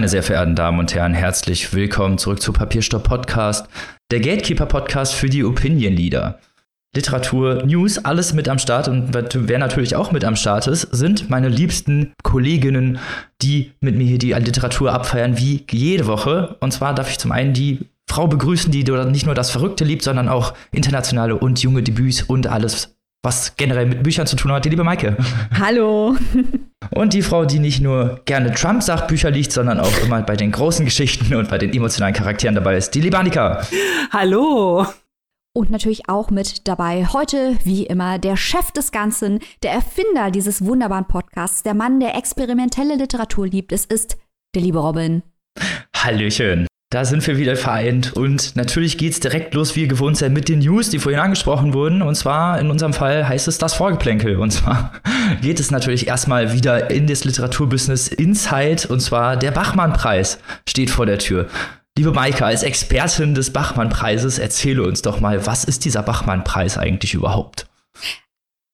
Meine sehr verehrten Damen und Herren, herzlich willkommen zurück zu Papierstopp Podcast, der Gatekeeper Podcast für die Opinion Leader. Literatur, News, alles mit am Start und wer natürlich auch mit am Start ist, sind meine liebsten Kolleginnen, die mit mir hier die Literatur abfeiern, wie jede Woche. Und zwar darf ich zum einen die Frau begrüßen, die nicht nur das Verrückte liebt, sondern auch internationale und junge Debüts und alles, was generell mit Büchern zu tun hat, die liebe Maike. Hallo. Und die Frau, die nicht nur gerne Trump-Sachbücher liest, sondern auch immer bei den großen Geschichten und bei den emotionalen Charakteren dabei ist, die liebe Annika. Hallo. Und natürlich auch mit dabei heute, wie immer, der Chef des Ganzen, der Erfinder dieses wunderbaren Podcasts, der Mann, der experimentelle Literatur liebt. Es ist der liebe Robin. Hallöchen. Da sind wir wieder vereint und natürlich geht's direkt los, wie ihr gewohnt seid, mit den News, die vorhin angesprochen wurden. Und zwar in unserem Fall heißt es das Vorgeplänkel. Und zwar geht es natürlich erstmal wieder in das Literaturbusiness Inside. Und zwar der Bachmann-Preis steht vor der Tür. Liebe Maike, als Expertin des Bachmann-Preises, erzähle uns doch mal, was ist dieser Bachmann-Preis eigentlich überhaupt?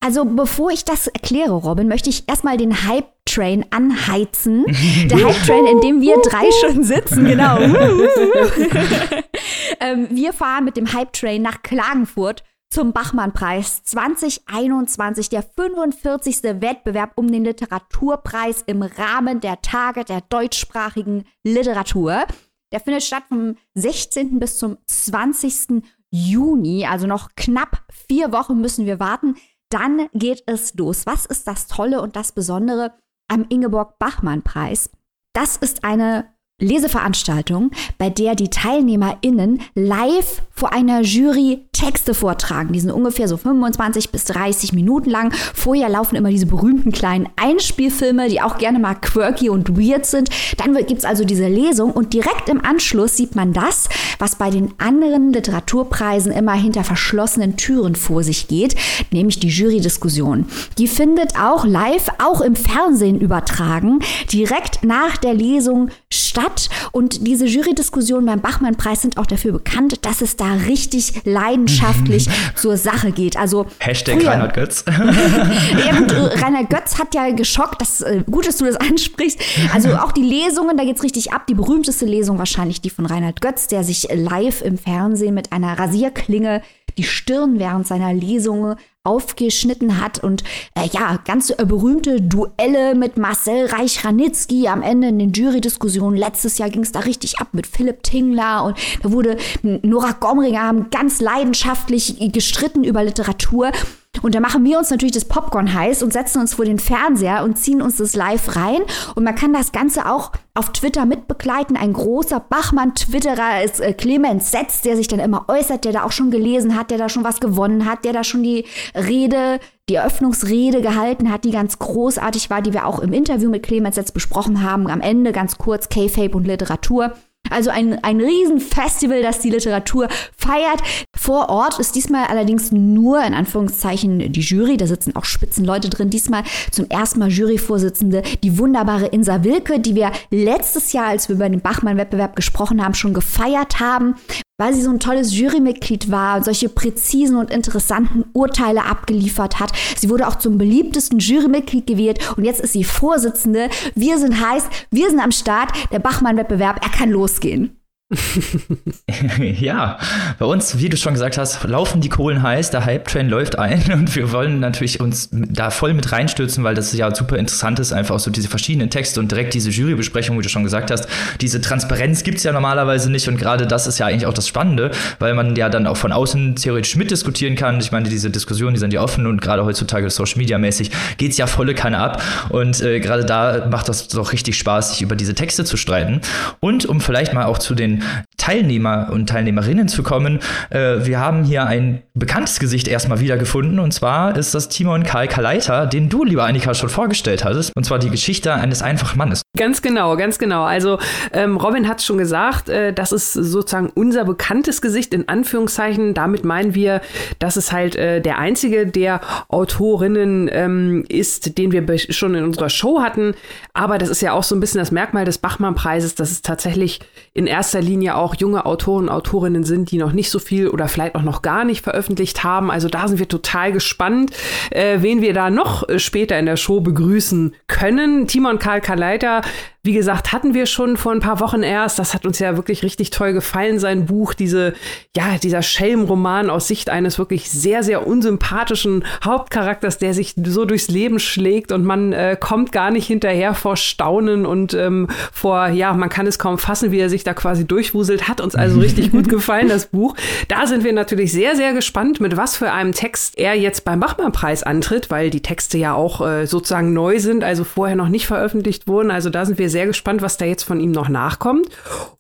Also bevor ich das erkläre, Robin, möchte ich erstmal den Hype-Train anheizen. Der Hype-Train, in dem wir drei schon sitzen, genau. ähm, wir fahren mit dem Hype-Train nach Klagenfurt zum Bachmann-Preis 2021, der 45. Wettbewerb um den Literaturpreis im Rahmen der Tage der deutschsprachigen Literatur. Der findet statt vom 16. bis zum 20. Juni, also noch knapp vier Wochen müssen wir warten. Dann geht es los. Was ist das Tolle und das Besondere am Ingeborg-Bachmann-Preis? Das ist eine Leseveranstaltung, bei der die TeilnehmerInnen live vor einer Jury Texte vortragen. Die sind ungefähr so 25 bis 30 Minuten lang. Vorher laufen immer diese berühmten kleinen Einspielfilme, die auch gerne mal quirky und weird sind. Dann gibt es also diese Lesung und direkt im Anschluss sieht man das, was bei den anderen Literaturpreisen immer hinter verschlossenen Türen vor sich geht, nämlich die Jurydiskussion. Die findet auch live, auch im Fernsehen übertragen, direkt nach der Lesung statt. Und diese Jurydiskussionen beim Bachmann-Preis sind auch dafür bekannt, dass es da richtig leiden leidenschaftlich zur Sache geht. Also Hashtag früher, Reinhard Götz. gut, Reinhard Götz hat ja geschockt. Das, äh, gut, dass du das ansprichst. Also auch die Lesungen, da geht es richtig ab. Die berühmteste Lesung wahrscheinlich die von Reinhard Götz, der sich live im Fernsehen mit einer Rasierklinge die Stirn während seiner Lesung aufgeschnitten hat und äh, ja, ganz äh, berühmte Duelle mit Marcel Reich-Ranitzky am Ende in den Jury-Diskussionen. Letztes Jahr ging es da richtig ab mit Philipp Tingler und da wurde Nora Gomringer haben ganz leidenschaftlich gestritten über Literatur. Und da machen wir uns natürlich das Popcorn heiß und setzen uns vor den Fernseher und ziehen uns das live rein. Und man kann das Ganze auch auf Twitter mitbegleiten. Ein großer Bachmann-Twitterer ist äh, Clemens Setz, der sich dann immer äußert, der da auch schon gelesen hat, der da schon was gewonnen hat, der da schon die Rede, die Eröffnungsrede gehalten hat, die ganz großartig war, die wir auch im Interview mit Clemens Setz besprochen haben. Am Ende ganz kurz K-Fape und Literatur. Also ein, ein Riesenfestival, das die Literatur feiert. Vor Ort ist diesmal allerdings nur in Anführungszeichen die Jury, da sitzen auch Spitzenleute drin. Diesmal zum ersten Mal Juryvorsitzende, die wunderbare Insa Wilke, die wir letztes Jahr, als wir über den Bachmann-Wettbewerb gesprochen haben, schon gefeiert haben weil sie so ein tolles Jurymitglied war und solche präzisen und interessanten Urteile abgeliefert hat. Sie wurde auch zum beliebtesten Jurymitglied gewählt und jetzt ist sie Vorsitzende. Wir sind heiß, wir sind am Start. Der Bachmann-Wettbewerb, er kann losgehen. ja, bei uns, wie du schon gesagt hast, laufen die Kohlen heiß, der Hype-Train läuft ein und wir wollen natürlich uns da voll mit reinstürzen, weil das ja super interessant ist, einfach so diese verschiedenen Texte und direkt diese Jurybesprechung, wie du schon gesagt hast. Diese Transparenz gibt es ja normalerweise nicht und gerade das ist ja eigentlich auch das Spannende, weil man ja dann auch von außen theoretisch mitdiskutieren kann. Ich meine, diese Diskussionen, die sind ja offen und gerade heutzutage Social Media mäßig geht es ja volle Kanne ab und äh, gerade da macht das doch richtig Spaß, sich über diese Texte zu streiten. Und um vielleicht mal auch zu den Teilnehmer und Teilnehmerinnen zu kommen. Äh, wir haben hier ein bekanntes Gesicht erstmal wiedergefunden und zwar ist das Timon Karl Kaleiter, den du, lieber Annika, schon vorgestellt hattest und zwar die Geschichte eines einfachen Mannes. Ganz genau, ganz genau. Also ähm, Robin hat es schon gesagt, äh, das ist sozusagen unser bekanntes Gesicht in Anführungszeichen. Damit meinen wir, dass es halt äh, der einzige der Autorinnen ähm, ist, den wir schon in unserer Show hatten. Aber das ist ja auch so ein bisschen das Merkmal des Bachmann-Preises, dass es tatsächlich in erster Linie auch junge Autoren und Autorinnen sind, die noch nicht so viel oder vielleicht auch noch gar nicht veröffentlicht haben. Also da sind wir total gespannt, äh, wen wir da noch äh, später in der Show begrüßen können. Timon Karl Kaleiter wie gesagt, hatten wir schon vor ein paar Wochen erst. Das hat uns ja wirklich richtig toll gefallen, sein Buch, diese, ja, dieser Schelm-Roman aus Sicht eines wirklich sehr, sehr unsympathischen Hauptcharakters, der sich so durchs Leben schlägt und man äh, kommt gar nicht hinterher vor Staunen und ähm, vor, ja, man kann es kaum fassen, wie er sich da quasi durchwuselt. Hat uns also richtig gut gefallen, das Buch. Da sind wir natürlich sehr, sehr gespannt, mit was für einem Text er jetzt beim Bachmann-Preis antritt, weil die Texte ja auch äh, sozusagen neu sind, also vorher noch nicht veröffentlicht wurden. Also da sind wir sehr gespannt, was da jetzt von ihm noch nachkommt.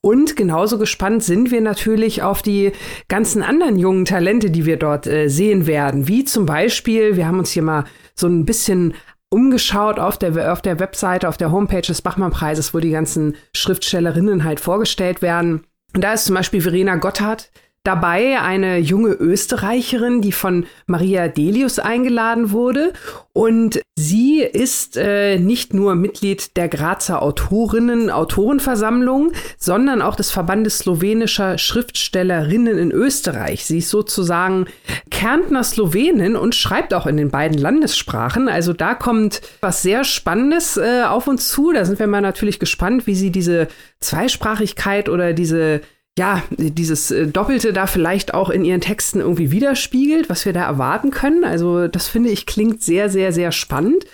Und genauso gespannt sind wir natürlich auf die ganzen anderen jungen Talente, die wir dort äh, sehen werden. Wie zum Beispiel, wir haben uns hier mal so ein bisschen umgeschaut auf der, auf der Webseite, auf der Homepage des Bachmann-Preises, wo die ganzen Schriftstellerinnen halt vorgestellt werden. Und da ist zum Beispiel Verena Gotthard, dabei eine junge Österreicherin, die von Maria Delius eingeladen wurde. Und sie ist äh, nicht nur Mitglied der Grazer Autorinnen, Autorenversammlung, sondern auch des Verbandes slowenischer Schriftstellerinnen in Österreich. Sie ist sozusagen Kärntner Slowenin und schreibt auch in den beiden Landessprachen. Also da kommt was sehr Spannendes äh, auf uns zu. Da sind wir mal natürlich gespannt, wie sie diese Zweisprachigkeit oder diese ja, dieses äh, Doppelte da vielleicht auch in ihren Texten irgendwie widerspiegelt, was wir da erwarten können. Also das finde ich klingt sehr, sehr, sehr spannend.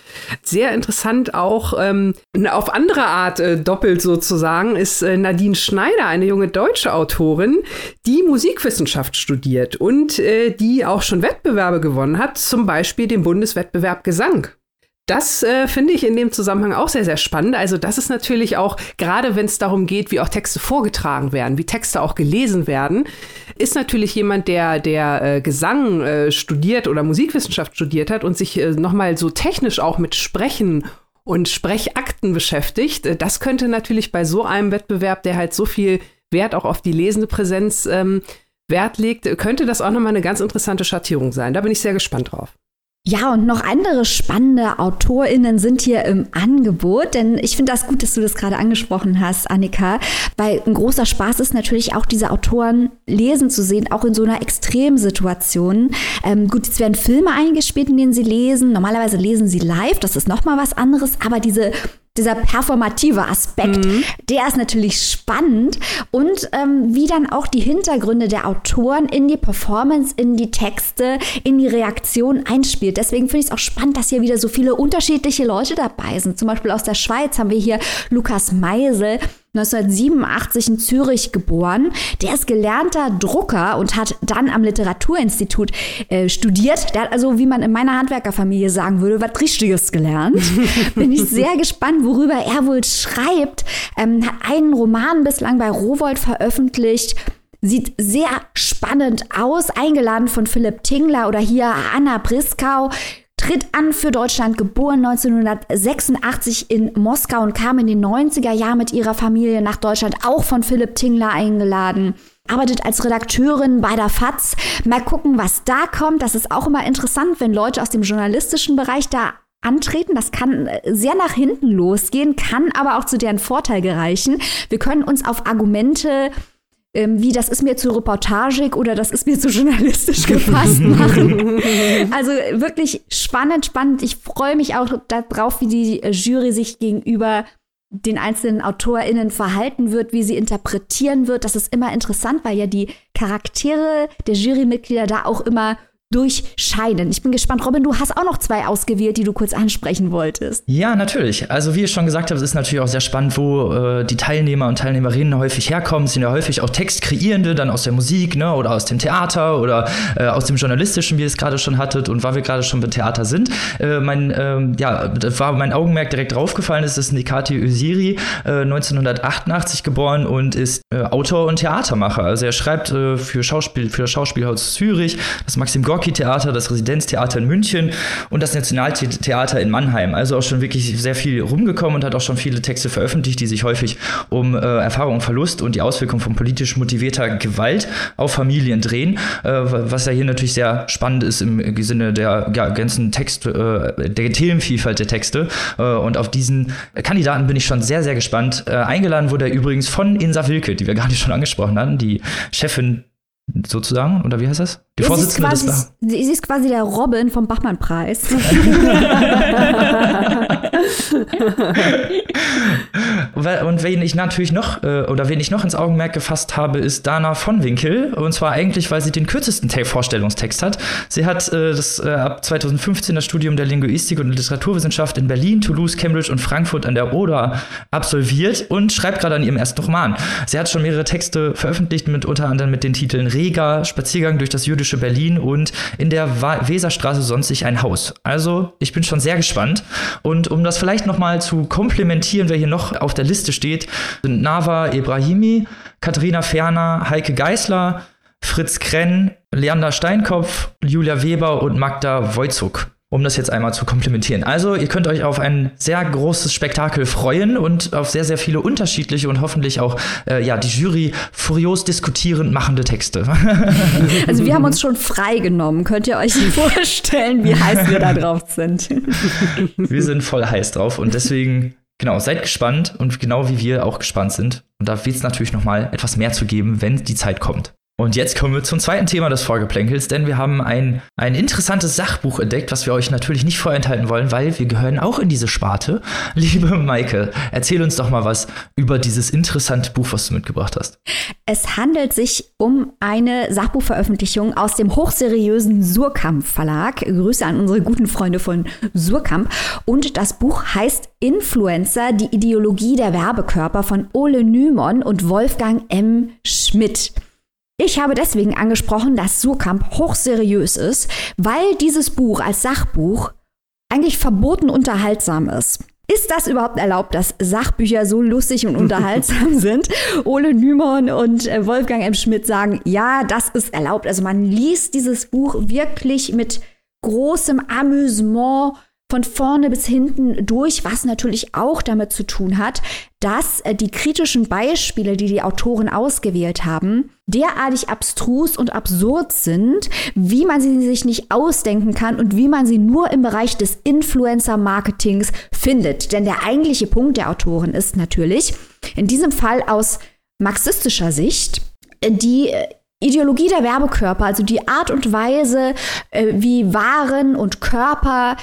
Sehr interessant auch ähm, auf andere Art äh, doppelt sozusagen ist äh, Nadine Schneider, eine junge deutsche Autorin, die Musikwissenschaft studiert und äh, die auch schon Wettbewerbe gewonnen hat, zum Beispiel den Bundeswettbewerb Gesang. Das äh, finde ich in dem Zusammenhang auch sehr, sehr spannend. Also das ist natürlich auch, gerade wenn es darum geht, wie auch Texte vorgetragen werden, wie Texte auch gelesen werden, ist natürlich jemand, der, der äh, Gesang äh, studiert oder Musikwissenschaft studiert hat und sich äh, nochmal so technisch auch mit Sprechen und Sprechakten beschäftigt. Äh, das könnte natürlich bei so einem Wettbewerb, der halt so viel Wert auch auf die lesende Präsenz ähm, Wert legt, könnte das auch nochmal eine ganz interessante Schattierung sein. Da bin ich sehr gespannt drauf. Ja, und noch andere spannende AutorInnen sind hier im Angebot, denn ich finde das gut, dass du das gerade angesprochen hast, Annika, weil ein großer Spaß ist natürlich auch diese Autoren lesen zu sehen, auch in so einer Extremsituation. Ähm, gut, jetzt werden Filme eingespielt, in denen sie lesen. Normalerweise lesen sie live, das ist nochmal was anderes, aber diese dieser performative Aspekt, mhm. der ist natürlich spannend und ähm, wie dann auch die Hintergründe der Autoren in die Performance, in die Texte, in die Reaktion einspielt. Deswegen finde ich es auch spannend, dass hier wieder so viele unterschiedliche Leute dabei sind. Zum Beispiel aus der Schweiz haben wir hier Lukas Meisel, 1987 in Zürich geboren. Der ist gelernter Drucker und hat dann am Literaturinstitut äh, studiert. Der hat also, wie man in meiner Handwerkerfamilie sagen würde, was Richtiges gelernt. Bin ich sehr gespannt, worüber er wohl schreibt. Ähm, hat einen Roman bislang bei Rowold veröffentlicht. Sieht sehr spannend aus, eingeladen von Philipp Tingler oder hier Anna Briskau tritt an für Deutschland, geboren 1986 in Moskau und kam in den 90er Jahren mit ihrer Familie nach Deutschland, auch von Philipp Tingler eingeladen arbeitet als Redakteurin bei der FAZ. Mal gucken, was da kommt. Das ist auch immer interessant, wenn Leute aus dem journalistischen Bereich da antreten. Das kann äh, sehr nach hinten losgehen, kann aber auch zu deren Vorteil gereichen. Wir können uns auf Argumente ähm, wie das ist mir zu reportagig oder das ist mir zu journalistisch gefasst machen. also wirklich spannend, spannend. Ich freue mich auch darauf, wie die Jury sich gegenüber den einzelnen AutorInnen verhalten wird, wie sie interpretieren wird. Das ist immer interessant, weil ja die Charaktere der Jurymitglieder da auch immer durchscheinen. Ich bin gespannt. Robin, du hast auch noch zwei ausgewählt, die du kurz ansprechen wolltest. Ja, natürlich. Also wie ich schon gesagt habe, es ist natürlich auch sehr spannend, wo äh, die Teilnehmer und Teilnehmerinnen häufig herkommen. Es sind ja häufig auch Textkreierende, dann aus der Musik ne, oder aus dem Theater oder äh, aus dem Journalistischen, wie ihr es gerade schon hattet. Und weil wir gerade schon beim Theater sind, äh, mein, ähm, ja, das war mein Augenmerk direkt draufgefallen ist, ist Nikati Öziri, 1988 äh, geboren und ist äh, Autor und Theatermacher. Also er schreibt äh, für Schauspiel, für das Schauspielhaus Zürich, das Maxim Gorki Gorki-Theater, das Residenztheater in München und das Nationaltheater in Mannheim. Also auch schon wirklich sehr viel rumgekommen und hat auch schon viele Texte veröffentlicht, die sich häufig um äh, Erfahrung Verlust und die Auswirkungen von politisch motivierter Gewalt auf Familien drehen, äh, was ja hier natürlich sehr spannend ist im Sinne der ja, ganzen Text, äh, der Themenvielfalt der Texte. Äh, und auf diesen Kandidaten bin ich schon sehr, sehr gespannt. Äh, eingeladen wurde er übrigens von Insa Wilke, die wir gerade schon angesprochen hatten, die Chefin sozusagen, oder wie heißt das? Die Vorsitzende quasi, des Bach Sie ist quasi der Robin vom Bachmann-Preis. Und wen ich natürlich noch, äh, oder wen ich noch ins Augenmerk gefasst habe, ist Dana von Winkel. Und zwar eigentlich, weil sie den kürzesten Vorstellungstext hat. Sie hat äh, das äh, ab 2015 das Studium der Linguistik und Literaturwissenschaft in Berlin, Toulouse, Cambridge und Frankfurt an der Oder absolviert und schreibt gerade an ihrem ersten Roman. Sie hat schon mehrere Texte veröffentlicht, mit unter anderem mit den Titeln Rega, Spaziergang durch das jüdische Berlin und in der Weserstraße sonst sich ein Haus. Also, ich bin schon sehr gespannt. Und um das vielleicht noch mal zu komplementieren, wer hier noch auf der Liste steht, sind Nava Ibrahimi, Katharina Ferner, Heike Geißler, Fritz Krenn, Leander Steinkopf, Julia Weber und Magda Wojcuk um das jetzt einmal zu komplementieren. Also, ihr könnt euch auf ein sehr großes Spektakel freuen und auf sehr, sehr viele unterschiedliche und hoffentlich auch äh, ja, die Jury furios diskutierend machende Texte. Also, wir haben uns schon freigenommen. Könnt ihr euch vorstellen, wie heiß wir da drauf sind? Wir sind voll heiß drauf und deswegen Genau, seid gespannt und genau wie wir auch gespannt sind. Und da wird es natürlich noch mal etwas mehr zu geben, wenn die Zeit kommt. Und jetzt kommen wir zum zweiten Thema des Vorgeplänkels, denn wir haben ein, ein interessantes Sachbuch entdeckt, was wir euch natürlich nicht vorenthalten wollen, weil wir gehören auch in diese Sparte. Liebe Maike, erzähl uns doch mal was über dieses interessante Buch, was du mitgebracht hast. Es handelt sich um eine Sachbuchveröffentlichung aus dem hochseriösen Surkamp Verlag. Grüße an unsere guten Freunde von Surkamp. Und das Buch heißt Influencer, die Ideologie der Werbekörper von Ole Nymon und Wolfgang M. Schmidt. Ich habe deswegen angesprochen, dass Surkamp hochseriös ist, weil dieses Buch als Sachbuch eigentlich verboten unterhaltsam ist. Ist das überhaupt erlaubt, dass Sachbücher so lustig und unterhaltsam sind? Ole Nymon und äh, Wolfgang M. Schmidt sagen, ja, das ist erlaubt. Also man liest dieses Buch wirklich mit großem Amüsement von vorne bis hinten durch, was natürlich auch damit zu tun hat, dass äh, die kritischen Beispiele, die die Autoren ausgewählt haben, derartig abstrus und absurd sind, wie man sie sich nicht ausdenken kann und wie man sie nur im Bereich des Influencer-Marketings findet. Denn der eigentliche Punkt der Autoren ist natürlich, in diesem Fall aus marxistischer Sicht, äh, die äh, Ideologie der Werbekörper, also die Art und Weise, wie Waren und Körper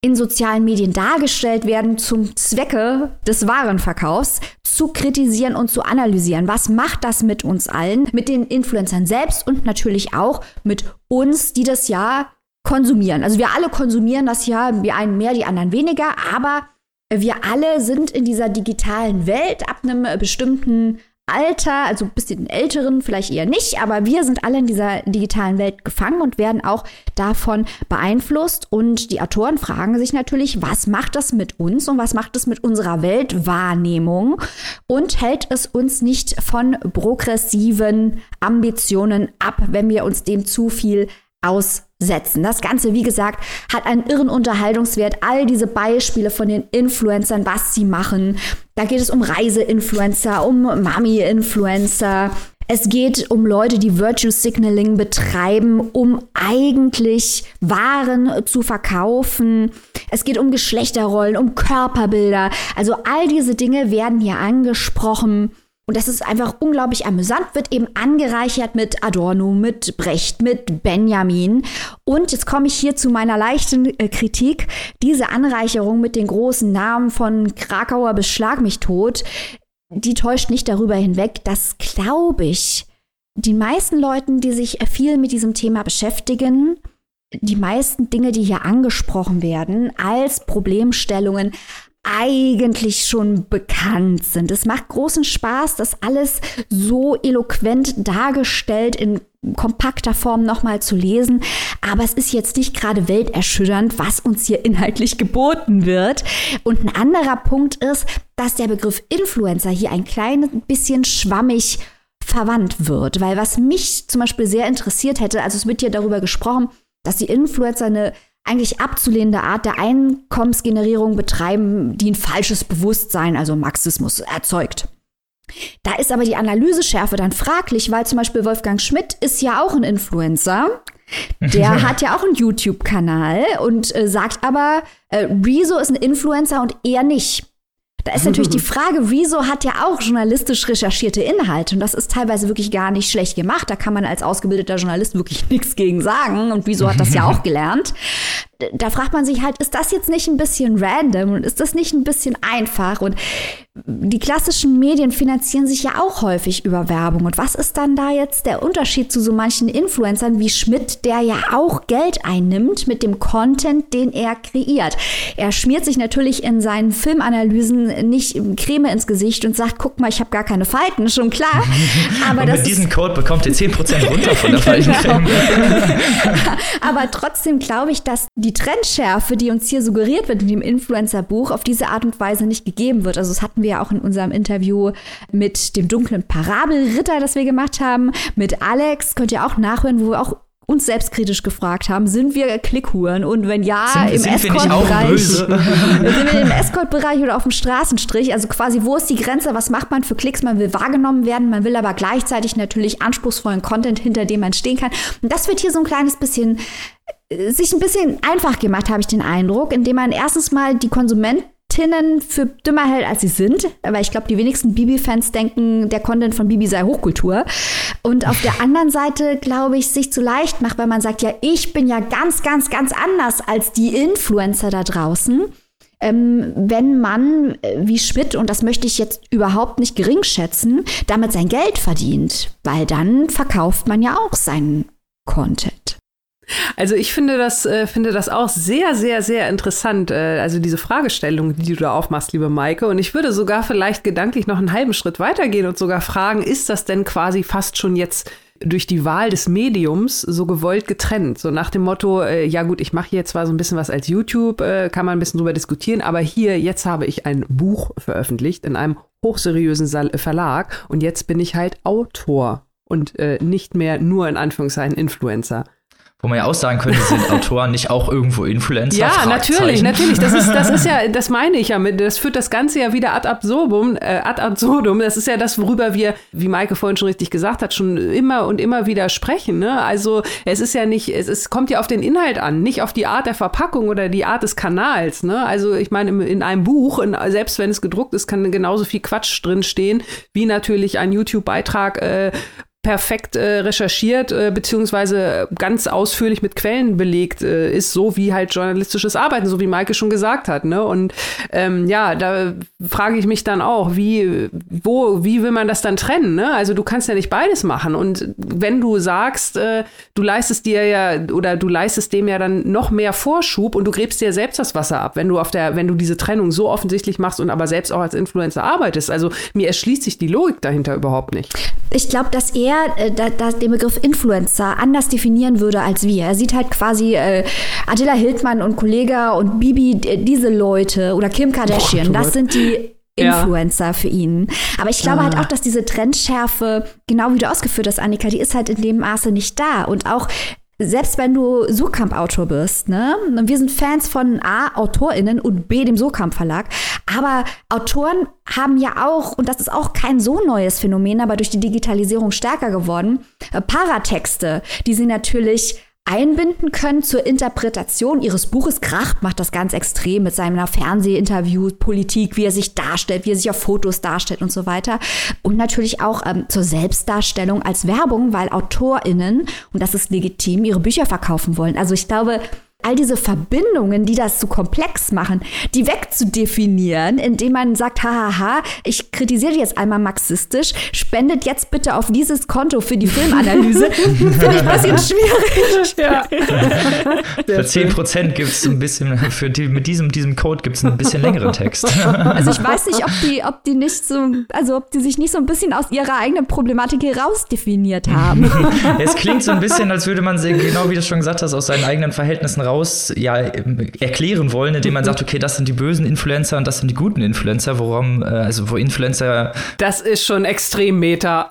in sozialen Medien dargestellt werden zum Zwecke des Warenverkaufs, zu kritisieren und zu analysieren. Was macht das mit uns allen, mit den Influencern selbst und natürlich auch mit uns, die das ja konsumieren. Also wir alle konsumieren das ja, die einen mehr, die anderen weniger, aber wir alle sind in dieser digitalen Welt ab einem bestimmten Alter, also ein bisschen älteren vielleicht eher nicht, aber wir sind alle in dieser digitalen Welt gefangen und werden auch davon beeinflusst. Und die Autoren fragen sich natürlich, was macht das mit uns und was macht es mit unserer Weltwahrnehmung und hält es uns nicht von progressiven Ambitionen ab, wenn wir uns dem zu viel aussetzen. Das Ganze, wie gesagt, hat einen irren Unterhaltungswert. All diese Beispiele von den Influencern, was sie machen. Da geht es um Reiseinfluencer, um Mami-Influencer. Es geht um Leute, die Virtue Signaling betreiben, um eigentlich Waren zu verkaufen. Es geht um Geschlechterrollen, um Körperbilder. Also all diese Dinge werden hier angesprochen. Und das ist einfach unglaublich amüsant, wird eben angereichert mit Adorno, mit Brecht, mit Benjamin. Und jetzt komme ich hier zu meiner leichten äh, Kritik. Diese Anreicherung mit den großen Namen von Krakauer bis Schlag mich tot, die täuscht nicht darüber hinweg, dass, glaube ich, die meisten Leuten, die sich viel mit diesem Thema beschäftigen, die meisten Dinge, die hier angesprochen werden, als Problemstellungen eigentlich schon bekannt sind. Es macht großen Spaß, das alles so eloquent dargestellt in kompakter Form nochmal zu lesen. Aber es ist jetzt nicht gerade welterschütternd, was uns hier inhaltlich geboten wird. Und ein anderer Punkt ist, dass der Begriff Influencer hier ein kleines bisschen schwammig verwandt wird. Weil was mich zum Beispiel sehr interessiert hätte, also es wird hier darüber gesprochen, dass die Influencer eine eigentlich abzulehnende Art der Einkommensgenerierung betreiben, die ein falsches Bewusstsein, also Marxismus, erzeugt. Da ist aber die Analyseschärfe dann fraglich, weil zum Beispiel Wolfgang Schmidt ist ja auch ein Influencer. Der hat ja auch einen YouTube-Kanal und äh, sagt aber, äh, Rezo ist ein Influencer und er nicht. Da ist natürlich die Frage, Rezo hat ja auch journalistisch recherchierte Inhalte und das ist teilweise wirklich gar nicht schlecht gemacht. Da kann man als ausgebildeter Journalist wirklich nichts gegen sagen und Rezo hat das ja auch gelernt. Da fragt man sich halt, ist das jetzt nicht ein bisschen random und ist das nicht ein bisschen einfach und die klassischen Medien finanzieren sich ja auch häufig über Werbung. Und was ist dann da jetzt der Unterschied zu so manchen Influencern wie Schmidt, der ja auch Geld einnimmt mit dem Content, den er kreiert? Er schmiert sich natürlich in seinen Filmanalysen nicht Creme ins Gesicht und sagt, guck mal, ich habe gar keine Falten, schon klar. Aber mit diesem Code bekommt ihr 10% runter von der Faltencreme. Genau. Aber trotzdem glaube ich, dass die Trendschärfe, die uns hier suggeriert wird in dem Influencer-Buch, auf diese Art und Weise nicht gegeben wird. Also das hatten wir wir auch in unserem Interview mit dem dunklen Parabelritter, das wir gemacht haben, mit Alex, könnt ihr auch nachhören, wo wir auch uns selbstkritisch gefragt haben, sind wir Klickhuren? Und wenn ja, sind, im Escort-Bereich. sind wir im Escort-Bereich oder auf dem Straßenstrich? Also quasi, wo ist die Grenze? Was macht man für Klicks? Man will wahrgenommen werden, man will aber gleichzeitig natürlich anspruchsvollen Content, hinter dem man stehen kann. Und das wird hier so ein kleines bisschen äh, sich ein bisschen einfach gemacht, habe ich den Eindruck, indem man erstens mal die Konsumenten Tinnen für dümmer hält, als sie sind. Aber ich glaube, die wenigsten Bibi-Fans denken, der Content von Bibi sei Hochkultur. Und auf der anderen Seite, glaube ich, sich zu leicht macht, weil man sagt, ja, ich bin ja ganz, ganz, ganz anders als die Influencer da draußen. Ähm, wenn man, äh, wie Schmidt, und das möchte ich jetzt überhaupt nicht gering schätzen, damit sein Geld verdient, weil dann verkauft man ja auch seinen Content. Also ich finde das, äh, finde das auch sehr, sehr, sehr interessant. Äh, also diese Fragestellung, die du da aufmachst, liebe Maike. Und ich würde sogar vielleicht gedanklich noch einen halben Schritt weitergehen und sogar fragen, ist das denn quasi fast schon jetzt durch die Wahl des Mediums so gewollt getrennt. So nach dem Motto, äh, ja gut, ich mache hier zwar so ein bisschen was als YouTube, äh, kann man ein bisschen drüber diskutieren, aber hier, jetzt habe ich ein Buch veröffentlicht in einem hochseriösen Sal Verlag und jetzt bin ich halt Autor und äh, nicht mehr nur in Anführungszeichen Influencer wo man ja auch sagen könnte, sind Autoren nicht auch irgendwo Influencer? Ja, natürlich, natürlich. Das ist, das ist ja, das meine ich ja mit, das führt das Ganze ja wieder ad absurdum, äh, ad absurdum. Das ist ja das, worüber wir, wie Maike vorhin schon richtig gesagt hat, schon immer und immer wieder sprechen. Ne? Also es ist ja nicht, es, es kommt ja auf den Inhalt an, nicht auf die Art der Verpackung oder die Art des Kanals. Ne? Also ich meine, in einem Buch, in, selbst wenn es gedruckt ist, kann genauso viel Quatsch drin stehen, wie natürlich ein YouTube-Beitrag, äh, perfekt äh, recherchiert äh, beziehungsweise ganz ausführlich mit Quellen belegt äh, ist, so wie halt journalistisches Arbeiten, so wie Maike schon gesagt hat. Ne? Und ähm, ja, da frage ich mich dann auch, wie, wo, wie will man das dann trennen? Ne? Also du kannst ja nicht beides machen. Und wenn du sagst, äh, du leistest dir ja oder du leistest dem ja dann noch mehr Vorschub und du gräbst dir selbst das Wasser ab, wenn du auf der, wenn du diese Trennung so offensichtlich machst und aber selbst auch als Influencer arbeitest. Also mir erschließt sich die Logik dahinter überhaupt nicht. Ich glaube, dass er äh, da, da den Begriff Influencer anders definieren würde als wir. Er sieht halt quasi äh, Attila Hildmann und Kollega und Bibi, diese Leute oder Kim Kardashian, das sind die Influencer ja. für ihn. Aber ich glaube halt ah. halt auch, dass diese Trendschärfe, genau wie du ausgeführt hast, Annika, die ist halt in dem Maße nicht da. Und auch selbst wenn du Surkamp-Autor bist, ne? Wir sind Fans von A, AutorInnen und B, dem Surkamp-Verlag. Aber Autoren haben ja auch, und das ist auch kein so neues Phänomen, aber durch die Digitalisierung stärker geworden, äh, Paratexte, die sie natürlich einbinden können zur Interpretation ihres Buches. Kracht macht das ganz extrem mit seinem Fernsehinterview, Politik, wie er sich darstellt, wie er sich auf Fotos darstellt und so weiter. Und natürlich auch ähm, zur Selbstdarstellung als Werbung, weil AutorInnen, und das ist legitim, ihre Bücher verkaufen wollen. Also ich glaube, all diese Verbindungen, die das so komplex machen, die wegzudefinieren, indem man sagt, hahaha, ich kritisiere jetzt einmal marxistisch, spendet jetzt bitte auf dieses Konto für die Filmanalyse, finde ich ein bisschen schwierig. Ja. für 10% gibt es ein bisschen, für die, mit diesem, diesem Code gibt es einen bisschen längeren Text. Also ich weiß nicht, ob die, ob die nicht so, also ob die sich nicht so ein bisschen aus ihrer eigenen Problematik herausdefiniert haben. es klingt so ein bisschen, als würde man, genau wie du schon gesagt hast, aus seinen eigenen Verhältnissen raus ja, erklären wollen, indem man sagt, okay, das sind die bösen Influencer und das sind die guten Influencer, worum, äh, also wo Influencer. Das ist schon extrem Meta.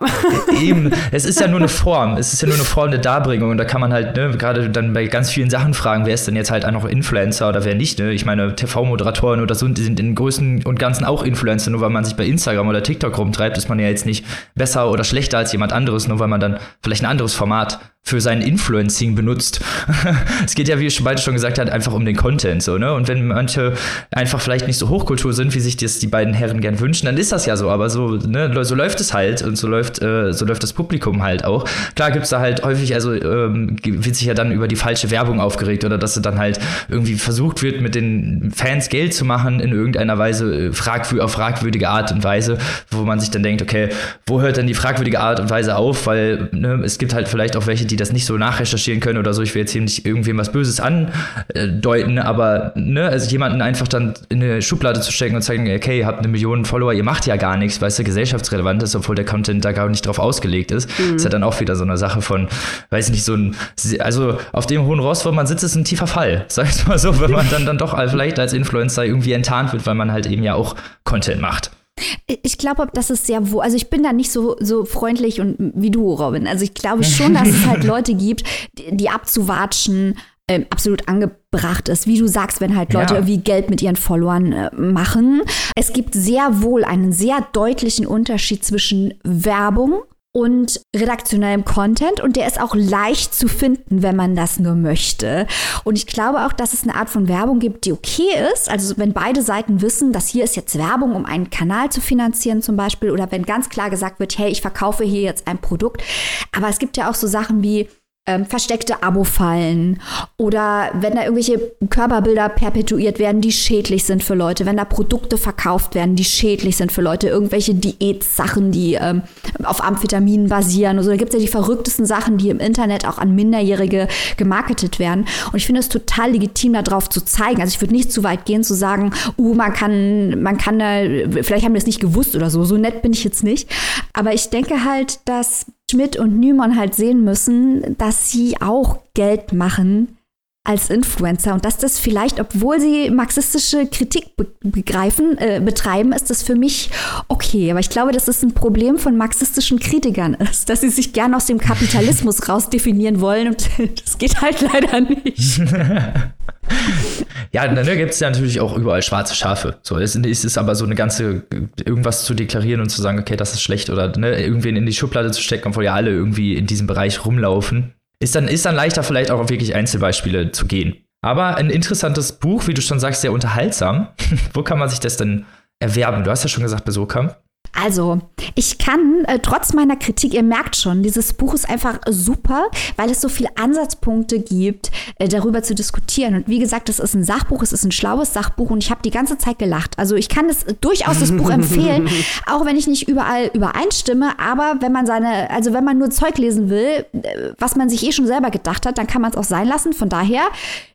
Eben, es ist ja nur eine Form, es ist ja nur eine Form der Darbringung und da kann man halt, ne, gerade dann bei ganz vielen Sachen fragen, wer ist denn jetzt halt auch noch Influencer oder wer nicht, ne? Ich meine, TV-Moderatoren oder so, die sind in Größen und Ganzen auch Influencer, nur weil man sich bei Instagram oder TikTok rumtreibt, ist man ja jetzt nicht besser oder schlechter als jemand anderes, nur weil man dann vielleicht ein anderes Format für sein Influencing benutzt. es geht ja, wie beide schon gesagt hat, einfach um den Content so, ne? Und wenn manche einfach vielleicht nicht so Hochkultur sind, wie sich das die beiden Herren gern wünschen, dann ist das ja so. Aber so, ne, so läuft es halt und so läuft, äh, so läuft das Publikum halt auch. Klar gibt's da halt häufig, also ähm, wird sich ja dann über die falsche Werbung aufgeregt oder dass dann halt irgendwie versucht wird, mit den Fans Geld zu machen in irgendeiner Weise, äh, fragwür auf fragwürdige Art und Weise, wo man sich dann denkt, okay, wo hört denn die fragwürdige Art und Weise auf? Weil ne, es gibt halt vielleicht auch welche, die das nicht so nachrecherchieren können oder so. Ich will jetzt hier nicht irgendwem was Böses andeuten, aber ne, also jemanden einfach dann in eine Schublade zu stecken und zu sagen, okay, ihr habt eine Million Follower, ihr macht ja gar nichts, weil es ja gesellschaftsrelevant ist, obwohl der Content da gar nicht drauf ausgelegt ist. Mhm. Ist ja dann auch wieder so eine Sache von, weiß nicht, so ein, also auf dem hohen Ross, wo man sitzt, ist ein tiefer Fall. Sag ich mal so, wenn man dann, dann doch vielleicht als Influencer irgendwie enttarnt wird, weil man halt eben ja auch Content macht. Ich glaube, das ist sehr wohl. Also ich bin da nicht so, so freundlich und wie du, Robin. Also ich glaube schon, dass es halt Leute gibt, die, die abzuwatschen äh, absolut angebracht ist. Wie du sagst, wenn halt Leute ja. irgendwie Geld mit ihren Followern äh, machen. Es gibt sehr wohl einen sehr deutlichen Unterschied zwischen Werbung und redaktionellem Content und der ist auch leicht zu finden, wenn man das nur möchte. Und ich glaube auch, dass es eine Art von Werbung gibt, die okay ist. Also wenn beide Seiten wissen, dass hier ist jetzt Werbung, um einen Kanal zu finanzieren zum Beispiel oder wenn ganz klar gesagt wird, hey, ich verkaufe hier jetzt ein Produkt. Aber es gibt ja auch so Sachen wie ähm, versteckte Abo-Fallen oder wenn da irgendwelche Körperbilder perpetuiert werden, die schädlich sind für Leute, wenn da Produkte verkauft werden, die schädlich sind für Leute, irgendwelche Diätsachen, die ähm, auf Amphetaminen basieren. Also da gibt es ja die verrücktesten Sachen, die im Internet auch an Minderjährige gemarketet werden. Und ich finde es total legitim, darauf zu zeigen. Also ich würde nicht zu weit gehen, zu sagen, uh, man kann, man kann da, vielleicht haben wir es nicht gewusst oder so. So nett bin ich jetzt nicht. Aber ich denke halt, dass Schmidt und Nümann halt sehen müssen, dass sie auch Geld machen als Influencer und dass das vielleicht, obwohl sie marxistische Kritik be begreifen, äh, betreiben, ist das für mich okay. Aber ich glaube, dass es ein Problem von marxistischen Kritikern ist, dass sie sich gern aus dem Kapitalismus rausdefinieren wollen und das geht halt leider nicht. ja, dann ne, gibt es ja natürlich auch überall schwarze Schafe. So, es ist aber so eine ganze, irgendwas zu deklarieren und zu sagen, okay, das ist schlecht oder ne, irgendwen in die Schublade zu stecken, obwohl ja alle irgendwie in diesem Bereich rumlaufen, ist dann, ist dann leichter, vielleicht auch auf wirklich Einzelbeispiele zu gehen. Aber ein interessantes Buch, wie du schon sagst, sehr unterhaltsam. Wo kann man sich das denn erwerben? Du hast ja schon gesagt, bei Sokam. Also, ich kann äh, trotz meiner Kritik, ihr merkt schon, dieses Buch ist einfach super, weil es so viele Ansatzpunkte gibt, äh, darüber zu diskutieren. Und wie gesagt, es ist ein Sachbuch, es ist ein schlaues Sachbuch und ich habe die ganze Zeit gelacht. Also, ich kann es durchaus das Buch empfehlen, auch wenn ich nicht überall übereinstimme. Aber wenn man seine, also wenn man nur Zeug lesen will, äh, was man sich eh schon selber gedacht hat, dann kann man es auch sein lassen. Von daher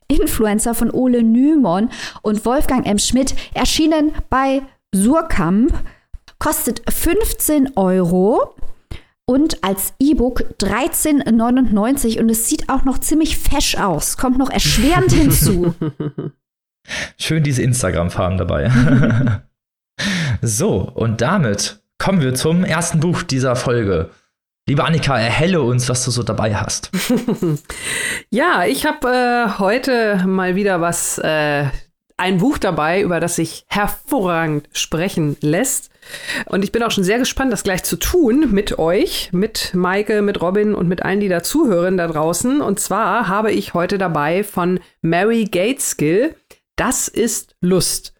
Influencer von Ole Nymon und Wolfgang M. Schmidt erschienen bei Surkamp kostet 15 Euro und als E-Book 13,99 und es sieht auch noch ziemlich fesch aus. Kommt noch erschwerend hinzu. Schön diese Instagram-Farben dabei. so, und damit kommen wir zum ersten Buch dieser Folge. Liebe Annika, erhelle uns, was du so dabei hast. ja, ich habe äh, heute mal wieder was, äh, ein Buch dabei, über das sich hervorragend sprechen lässt. Und ich bin auch schon sehr gespannt, das gleich zu tun mit euch, mit Maike, mit Robin und mit allen, die da zuhören da draußen. Und zwar habe ich heute dabei von Mary Gateskill, Das ist Lust.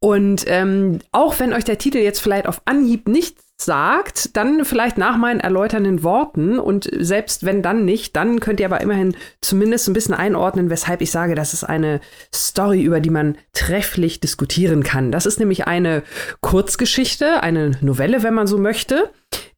Und ähm, auch wenn euch der Titel jetzt vielleicht auf Anhieb nicht sagt, dann vielleicht nach meinen erläuternden Worten und selbst wenn dann nicht, dann könnt ihr aber immerhin zumindest ein bisschen einordnen, weshalb ich sage, das ist eine Story, über die man trefflich diskutieren kann. Das ist nämlich eine Kurzgeschichte, eine Novelle, wenn man so möchte,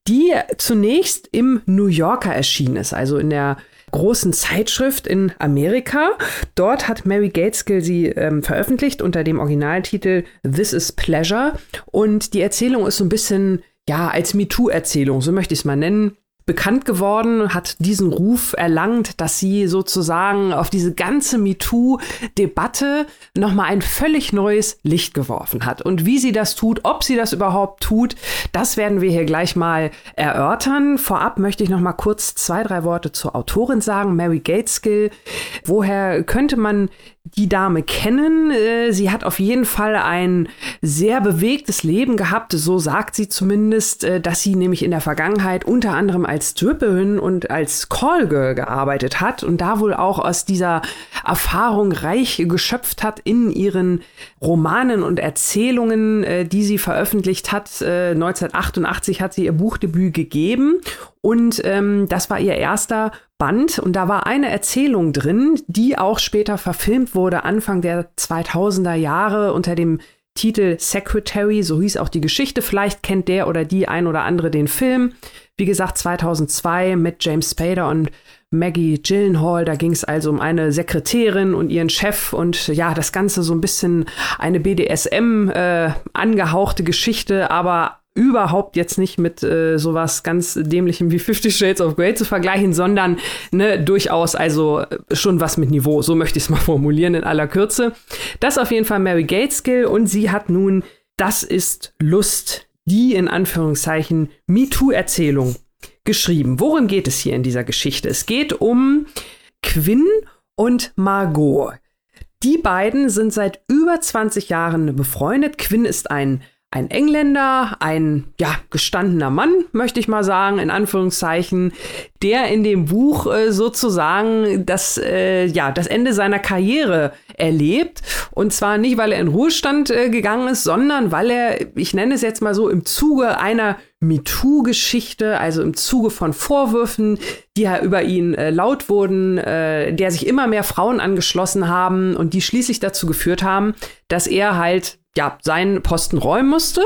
die zunächst im New Yorker erschienen ist, also in der großen Zeitschrift in Amerika. Dort hat Mary Gateskill sie ähm, veröffentlicht unter dem Originaltitel This is Pleasure. Und die Erzählung ist so ein bisschen ja, als MeToo-Erzählung, so möchte ich es mal nennen, bekannt geworden, hat diesen Ruf erlangt, dass sie sozusagen auf diese ganze MeToo-Debatte nochmal ein völlig neues Licht geworfen hat. Und wie sie das tut, ob sie das überhaupt tut, das werden wir hier gleich mal erörtern. Vorab möchte ich nochmal kurz zwei, drei Worte zur Autorin sagen, Mary Gateskill. Woher könnte man die Dame kennen. Äh, sie hat auf jeden Fall ein sehr bewegtes Leben gehabt, so sagt sie zumindest, äh, dass sie nämlich in der Vergangenheit unter anderem als Stripperin und als Callgirl gearbeitet hat und da wohl auch aus dieser Erfahrung reich geschöpft hat in ihren Romanen und Erzählungen, äh, die sie veröffentlicht hat. Äh, 1988 hat sie ihr Buchdebüt gegeben und ähm, das war ihr erster Band und da war eine Erzählung drin, die auch später verfilmt wurde, Anfang der 2000er Jahre unter dem Titel Secretary, so hieß auch die Geschichte. Vielleicht kennt der oder die ein oder andere den Film. Wie gesagt, 2002 mit James Spader und Maggie Gyllenhaal. Da ging es also um eine Sekretärin und ihren Chef und ja, das Ganze so ein bisschen eine BDSM äh, angehauchte Geschichte, aber überhaupt jetzt nicht mit äh, sowas ganz dämlichem wie Fifty Shades of Grey zu vergleichen, sondern ne, durchaus also äh, schon was mit Niveau. So möchte ich es mal formulieren in aller Kürze. Das auf jeden Fall Mary Gateskill und sie hat nun Das ist Lust, die in Anführungszeichen MeToo-Erzählung geschrieben. Worum geht es hier in dieser Geschichte? Es geht um Quinn und Margot. Die beiden sind seit über 20 Jahren befreundet. Quinn ist ein ein Engländer, ein ja gestandener Mann, möchte ich mal sagen, in Anführungszeichen, der in dem Buch äh, sozusagen das äh, ja das Ende seiner Karriere erlebt. Und zwar nicht, weil er in Ruhestand äh, gegangen ist, sondern weil er, ich nenne es jetzt mal so, im Zuge einer MeToo-Geschichte, also im Zuge von Vorwürfen, die ja über ihn äh, laut wurden, äh, der sich immer mehr Frauen angeschlossen haben und die schließlich dazu geführt haben, dass er halt ja, seinen Posten räumen musste.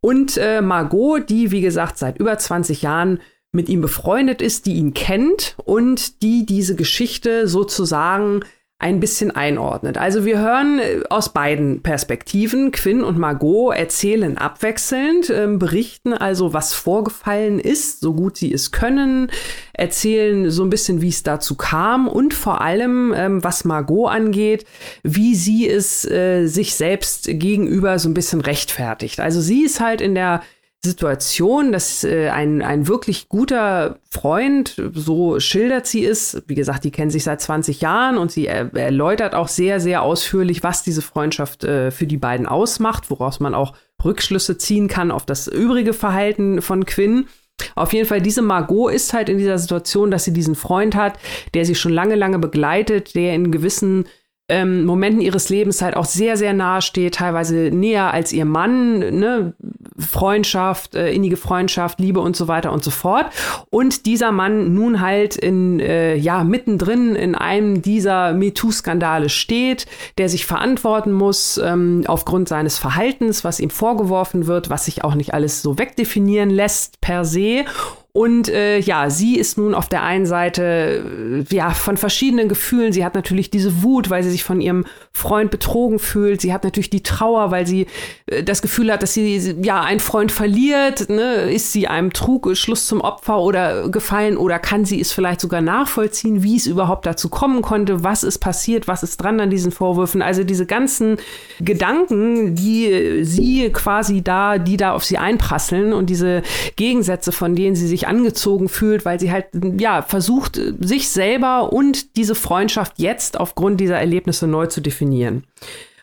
Und äh, Margot, die, wie gesagt, seit über 20 Jahren mit ihm befreundet ist, die ihn kennt und die diese Geschichte sozusagen ein bisschen einordnet. Also wir hören äh, aus beiden Perspektiven. Quinn und Margot erzählen abwechselnd, äh, berichten also, was vorgefallen ist, so gut sie es können, erzählen so ein bisschen, wie es dazu kam und vor allem, ähm, was Margot angeht, wie sie es äh, sich selbst gegenüber so ein bisschen rechtfertigt. Also sie ist halt in der Situation, dass äh, ein, ein wirklich guter Freund, so schildert sie es, wie gesagt, die kennen sich seit 20 Jahren und sie er, erläutert auch sehr, sehr ausführlich, was diese Freundschaft äh, für die beiden ausmacht, woraus man auch Rückschlüsse ziehen kann auf das übrige Verhalten von Quinn. Auf jeden Fall, diese Margot ist halt in dieser Situation, dass sie diesen Freund hat, der sie schon lange, lange begleitet, der in gewissen ähm, Momenten ihres Lebens halt auch sehr, sehr nahe steht, teilweise näher als ihr Mann, ne? Freundschaft, äh, innige Freundschaft, Liebe und so weiter und so fort. Und dieser Mann nun halt in, äh, ja, mittendrin in einem dieser MeToo-Skandale steht, der sich verantworten muss ähm, aufgrund seines Verhaltens, was ihm vorgeworfen wird, was sich auch nicht alles so wegdefinieren lässt per se. Und äh, ja, sie ist nun auf der einen Seite äh, ja von verschiedenen Gefühlen. Sie hat natürlich diese Wut, weil sie sich von ihrem Freund betrogen fühlt. Sie hat natürlich die Trauer, weil sie äh, das Gefühl hat, dass sie ja einen Freund verliert. Ne? Ist sie einem Trugschluss zum Opfer oder gefallen oder kann sie es vielleicht sogar nachvollziehen, wie es überhaupt dazu kommen konnte? Was ist passiert? Was ist dran an diesen Vorwürfen? Also diese ganzen Gedanken, die sie quasi da, die da auf sie einprasseln und diese Gegensätze, von denen sie sich sich angezogen fühlt, weil sie halt, ja, versucht, sich selber und diese Freundschaft jetzt aufgrund dieser Erlebnisse neu zu definieren.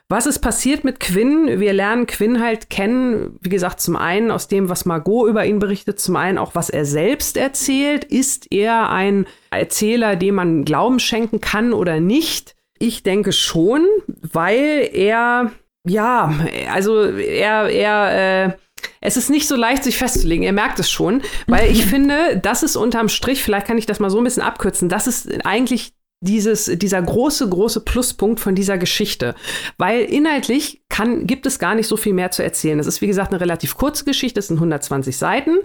Was ist passiert mit Quinn? Wir lernen Quinn halt kennen, wie gesagt, zum einen aus dem, was Margot über ihn berichtet, zum einen auch, was er selbst erzählt. Ist er ein Erzähler, dem man Glauben schenken kann oder nicht? Ich denke schon, weil er, ja, also er, er, äh, es ist nicht so leicht, sich festzulegen. Er merkt es schon, weil ich finde, das ist unterm Strich, vielleicht kann ich das mal so ein bisschen abkürzen, das ist eigentlich dieses, dieser große, große Pluspunkt von dieser Geschichte. Weil inhaltlich kann, gibt es gar nicht so viel mehr zu erzählen. Das ist, wie gesagt, eine relativ kurze Geschichte, es sind 120 Seiten.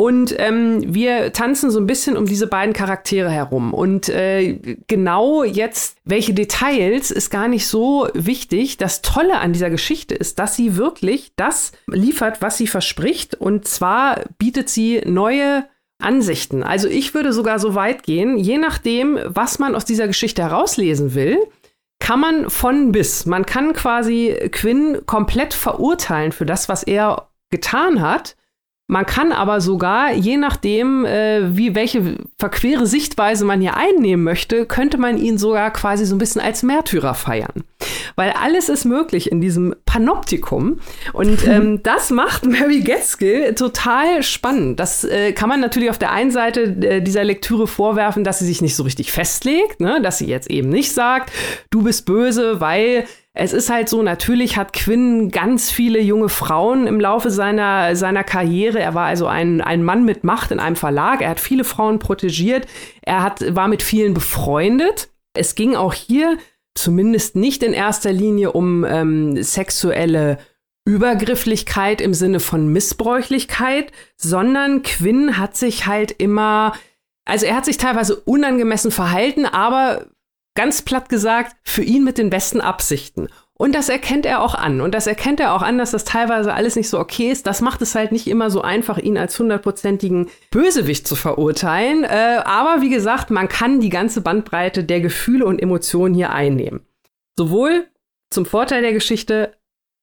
Und ähm, wir tanzen so ein bisschen um diese beiden Charaktere herum. Und äh, genau jetzt, welche Details ist gar nicht so wichtig. Das Tolle an dieser Geschichte ist, dass sie wirklich das liefert, was sie verspricht. Und zwar bietet sie neue Ansichten. Also ich würde sogar so weit gehen, je nachdem, was man aus dieser Geschichte herauslesen will, kann man von bis. Man kann quasi Quinn komplett verurteilen für das, was er getan hat Man kann aber sogar, je nachdem, äh, wie welche verquere Sichtweise man hier einnehmen möchte, könnte man ihn sogar quasi so ein bisschen als Märtyrer feiern. Weil alles ist möglich in diesem Panoptikum. Und ähm, das macht Mary Gaskell total spannend. Das äh, kann man natürlich auf der einen Seite äh, dieser Lektüre vorwerfen, dass sie sich nicht so richtig festlegt, ne? dass sie jetzt eben nicht sagt, du bist böse, weil es ist halt so, natürlich hat Quinn ganz viele junge Frauen im Laufe seiner, seiner Karriere. Er war also ein, ein Mann mit Macht in einem Verlag. Er hat viele Frauen protegiert. Er hat, war mit vielen befreundet. Es ging auch hier zumindest nicht in erster Linie um ähm, sexuelle Übergrifflichkeit im Sinne von Missbräuchlichkeit, sondern Quinn hat sich halt immer, also er hat sich teilweise unangemessen verhalten, aber ganz platt gesagt, für ihn mit den besten Absichten. Und das erkennt er auch an. Und das erkennt er auch an, dass das teilweise alles nicht so okay ist. Das macht es halt nicht immer so einfach, ihn als hundertprozentigen Bösewicht zu verurteilen. Äh, aber wie gesagt, man kann die ganze Bandbreite der Gefühle und Emotionen hier einnehmen. Sowohl zum Vorteil der Geschichte,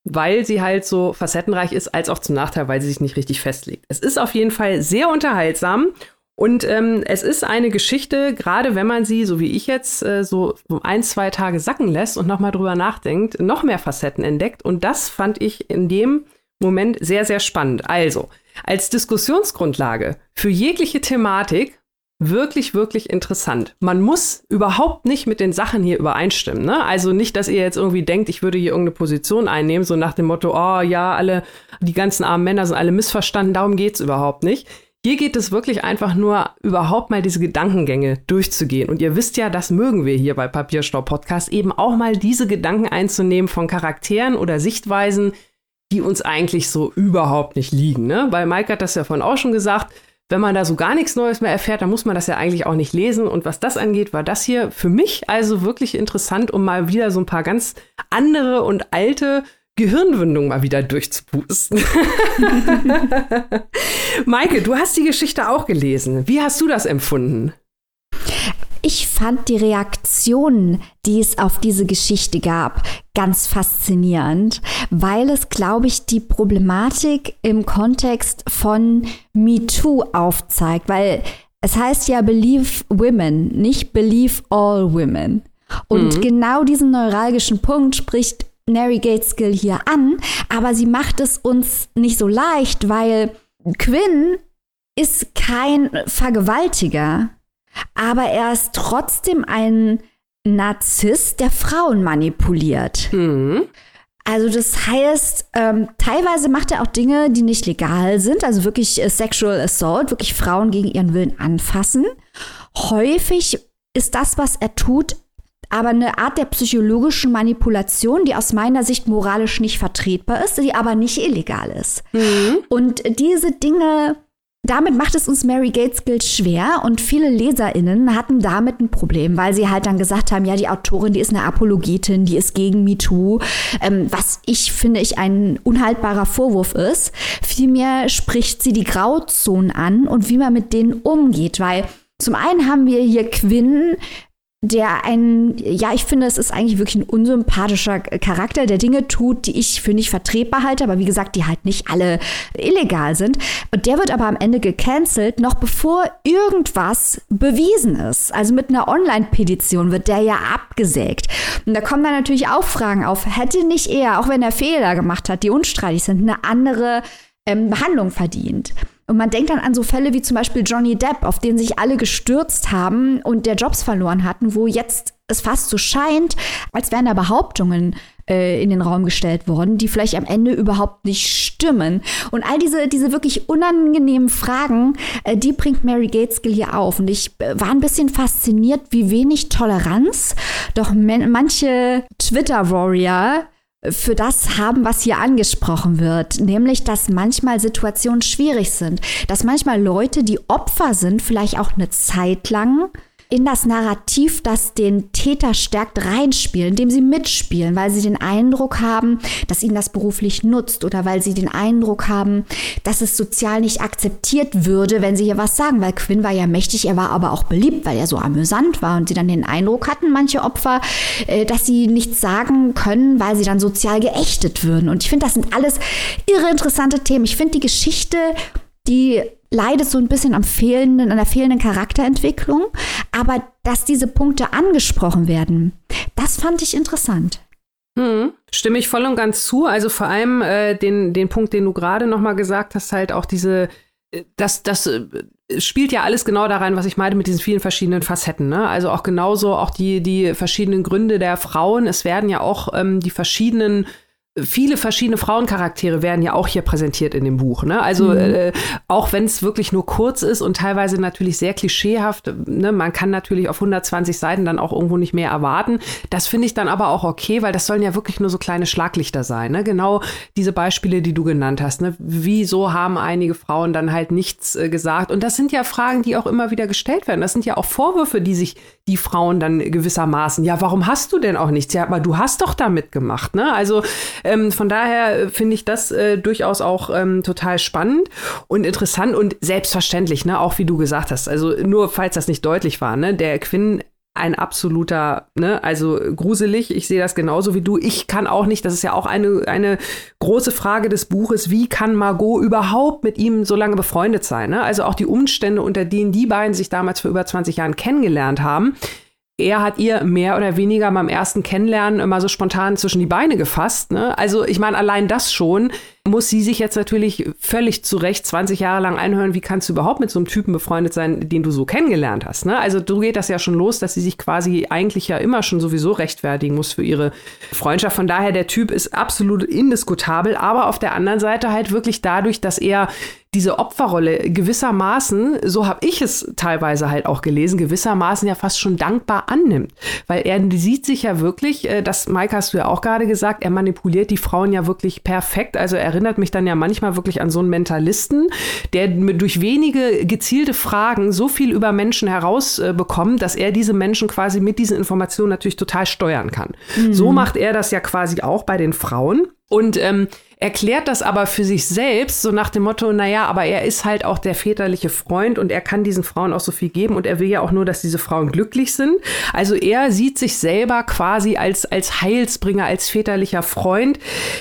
weil sie halt so facettenreich ist, als auch zum Nachteil, weil sie sich nicht richtig festlegt. Es ist auf jeden Fall sehr unterhaltsam und ähm, es ist eine Geschichte, gerade wenn man sie, so wie ich jetzt, äh, so ein, zwei Tage sacken lässt und nochmal drüber nachdenkt, noch mehr Facetten entdeckt. Und das fand ich in dem Moment sehr, sehr spannend. Also, als Diskussionsgrundlage für jegliche Thematik wirklich, wirklich interessant. Man muss überhaupt nicht mit den Sachen hier übereinstimmen. Ne? Also nicht, dass ihr jetzt irgendwie denkt, ich würde hier irgendeine Position einnehmen, so nach dem Motto, oh ja, alle, die ganzen armen Männer sind alle missverstanden, darum geht's überhaupt nicht. Hier geht es wirklich einfach nur, überhaupt mal diese Gedankengänge durchzugehen. Und ihr wisst ja, das mögen wir hier bei Papierstau Podcast, eben auch mal diese Gedanken einzunehmen von Charakteren oder Sichtweisen, die uns eigentlich so überhaupt nicht liegen. Ne? Weil Mike hat das ja vorhin auch schon gesagt, wenn man da so gar nichts Neues mehr erfährt, dann muss man das ja eigentlich auch nicht lesen. Und was das angeht, war das hier für mich also wirklich interessant, um mal wieder so ein paar ganz andere und alte Gehirnwindung mal wieder durchzupusten. Maike, du hast die Geschichte auch gelesen. Wie hast du das empfunden? Ich fand die Reaktionen, die es auf diese Geschichte gab, ganz faszinierend, weil es, glaube ich, die Problematik im Kontext von MeToo aufzeigt, weil es heißt ja Believe Women, nicht Believe All Women. Und mhm. genau diesen neuralgischen Punkt spricht Mary Gateskill hier an, aber sie macht es uns nicht so leicht, weil Quinn ist kein Vergewaltiger, aber er ist trotzdem ein Narzisst, der Frauen manipuliert. Mhm. Also das heißt, ähm, teilweise macht er auch Dinge, die nicht legal sind, also wirklich äh, Sexual Assault, wirklich Frauen gegen ihren Willen anfassen. Häufig ist das, was er tut, aber eine Art der psychologischen Manipulation, die aus meiner Sicht moralisch nicht vertretbar ist, die aber nicht illegal ist. Mhm. Und diese Dinge, damit macht es uns Mary Gateskill schwer und viele LeserInnen hatten damit ein Problem, weil sie halt dann gesagt haben, ja, die Autorin, die ist eine Apologetin, die ist gegen MeToo, ähm, was ich finde ich ein unhaltbarer Vorwurf ist. Vielmehr spricht sie die Grauzonen an und wie man mit denen umgeht, weil zum einen haben wir hier Quinn, der ein, ja, ich finde, es ist eigentlich wirklich ein unsympathischer Charakter, der Dinge tut, die ich für nicht vertretbar halte, aber wie gesagt, die halt nicht alle illegal sind. Und der wird aber am Ende gecancelt, noch bevor irgendwas bewiesen ist. Also mit einer Online-Petition wird der ja abgesägt. Und da kommen dann natürlich auch Fragen auf, hätte nicht er, auch wenn er Fehler gemacht hat, die unstreitig sind, eine andere ähm, Behandlung verdient? Und man denkt dann an so Fälle wie zum Beispiel Johnny Depp, auf den sich alle gestürzt haben und der Jobs verloren hatten, wo jetzt es fast so scheint, als wären da Behauptungen äh, in den Raum gestellt worden, die vielleicht am Ende überhaupt nicht stimmen. Und all diese, diese wirklich unangenehmen Fragen, äh, die bringt Mary Gateskill hier auf. Und ich äh, war ein bisschen fasziniert, wie wenig Toleranz doch manche Twitter-Warrior für das haben, was hier angesprochen wird, nämlich dass manchmal Situationen schwierig sind, dass manchmal Leute, die Opfer sind, vielleicht auch eine Zeit lang in das Narrativ, das den Täter stärkt, reinspielen, indem sie mitspielen, weil sie den Eindruck haben, dass ihnen das beruflich nutzt oder weil sie den Eindruck haben, dass es sozial nicht akzeptiert würde, wenn sie hier was sagen, weil Quinn war ja mächtig, er war aber auch beliebt, weil er so amüsant war und sie dann den Eindruck hatten, manche Opfer, äh, dass sie nichts sagen können, weil sie dann sozial geächtet würden. Und ich finde, das sind alles irre interessante Themen. Ich finde die Geschichte die leidet so ein bisschen am fehlenden, an der fehlenden Charakterentwicklung, aber dass diese Punkte angesprochen werden, das fand ich interessant. Hm, stimme ich voll und ganz zu. Also vor allem äh, den, den Punkt, den du gerade noch mal gesagt hast, halt auch diese, äh, das, das äh, spielt ja alles genau da rein, was ich meine mit diesen vielen verschiedenen Facetten. Ne? Also auch genauso auch die, die verschiedenen Gründe der Frauen. Es werden ja auch ähm, die verschiedenen viele verschiedene Frauencharaktere werden ja auch hier präsentiert in dem Buch. Ne? Also mhm. äh, auch wenn es wirklich nur kurz ist und teilweise natürlich sehr klischeehaft, ne? man kann natürlich auf 120 Seiten dann auch irgendwo nicht mehr erwarten. Das finde ich dann aber auch okay, weil das sollen ja wirklich nur so kleine Schlaglichter sein. Ne? Genau diese Beispiele, die du genannt hast. Ne? Wieso haben einige Frauen dann halt nichts äh, gesagt? Und das sind ja Fragen, die auch immer wieder gestellt werden. Das sind ja auch Vorwürfe, die sich die Frauen dann gewissermaßen, ja, warum hast du denn auch nichts? Ja, aber du hast doch da mitgemacht. Ne? Also ähm, von daher finde ich das äh, durchaus auch ähm, total spannend und interessant und selbstverständlich, ne, auch wie du gesagt hast. Also nur falls das nicht deutlich war, ne, der Quinn ein absoluter, ne, also gruselig. Ich sehe das genauso wie du. Ich kann auch nicht, das ist ja auch eine, eine große Frage des Buches, wie kann Margot überhaupt mit ihm so lange befreundet sein? Ne? Also auch die Umstände, unter denen die beiden sich damals vor über 20 Jahren kennengelernt haben er hat ihr mehr oder weniger beim ersten Kennenlernen immer so spontan zwischen die Beine gefasst. Ne? Also ich meine, allein das schon muss sie sich jetzt natürlich völlig zu Recht 20 Jahre lang einhören, wie kannst du überhaupt mit so einem Typen befreundet sein, den du so kennengelernt hast. Ne? Also du geht das ja schon los, dass sie sich quasi eigentlich ja immer schon sowieso rechtfertigen muss für ihre Freundschaft. Von daher, der Typ ist absolut indiskutabel, aber auf der anderen Seite halt wirklich dadurch, dass er diese Opferrolle gewissermaßen, so habe ich es teilweise halt auch gelesen, gewissermaßen ja fast schon dankbar annimmt. Weil er sieht sich ja wirklich, äh, das Mike hast du ja auch gerade gesagt, er manipuliert die Frauen ja wirklich perfekt. Also er erinnert mich dann ja manchmal wirklich an so einen Mentalisten, der durch wenige gezielte Fragen so viel über Menschen herausbekommt, dass er diese Menschen quasi mit diesen Informationen natürlich total steuern kann. Mhm. So macht er das ja quasi auch bei den Frauen. Und ähm, erklärt das aber für sich selbst, so nach dem Motto, naja, aber er ist halt auch der väterliche Freund und er kann diesen Frauen auch so viel geben und er will ja auch nur, dass diese Frauen glücklich sind. Also er sieht sich selber quasi als, als Heilsbringer, als väterlicher Freund.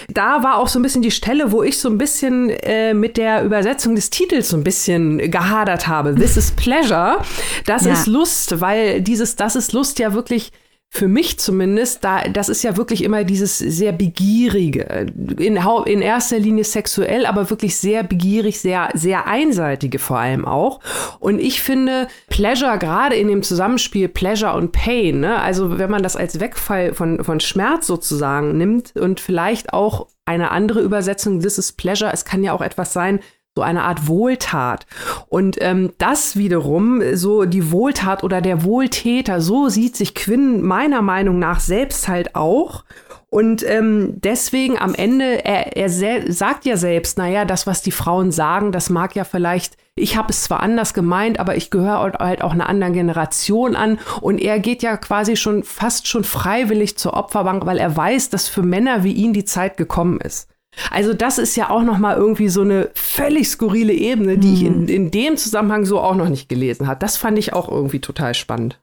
Da war auch so ein bisschen die Stelle, wo ich so ein bisschen äh, mit der Übersetzung des Titels so ein bisschen gehadert habe. This is Pleasure. Das ja. ist Lust, weil dieses Das ist Lust ja wirklich für mich zumindest, da, das ist ja wirklich immer dieses sehr begierige, in, in erster Linie sexuell, aber wirklich sehr begierig, sehr, sehr einseitige vor allem auch. Und ich finde Pleasure gerade in dem Zusammenspiel Pleasure und Pain, ne? also wenn man das als Wegfall von, von Schmerz sozusagen nimmt und vielleicht auch eine andere Übersetzung, this is Pleasure, es kann ja auch etwas sein, so eine Art Wohltat. Und ähm, das wiederum, so die Wohltat oder der Wohltäter, so sieht sich Quinn meiner Meinung nach selbst halt auch. Und ähm, deswegen am Ende, er, er sagt ja selbst, naja, das, was die Frauen sagen, das mag ja vielleicht, ich habe es zwar anders gemeint, aber ich gehöre halt auch einer anderen Generation an. Und er geht ja quasi schon fast schon freiwillig zur Opferbank, weil er weiß, dass für Männer wie ihn die Zeit gekommen ist. Also das ist ja auch noch mal irgendwie so eine völlig skurrile Ebene, die mhm. ich in, mhm. in dem Zusammenhang so auch noch nicht gelesen habe. Das fand ich auch irgendwie total spannend.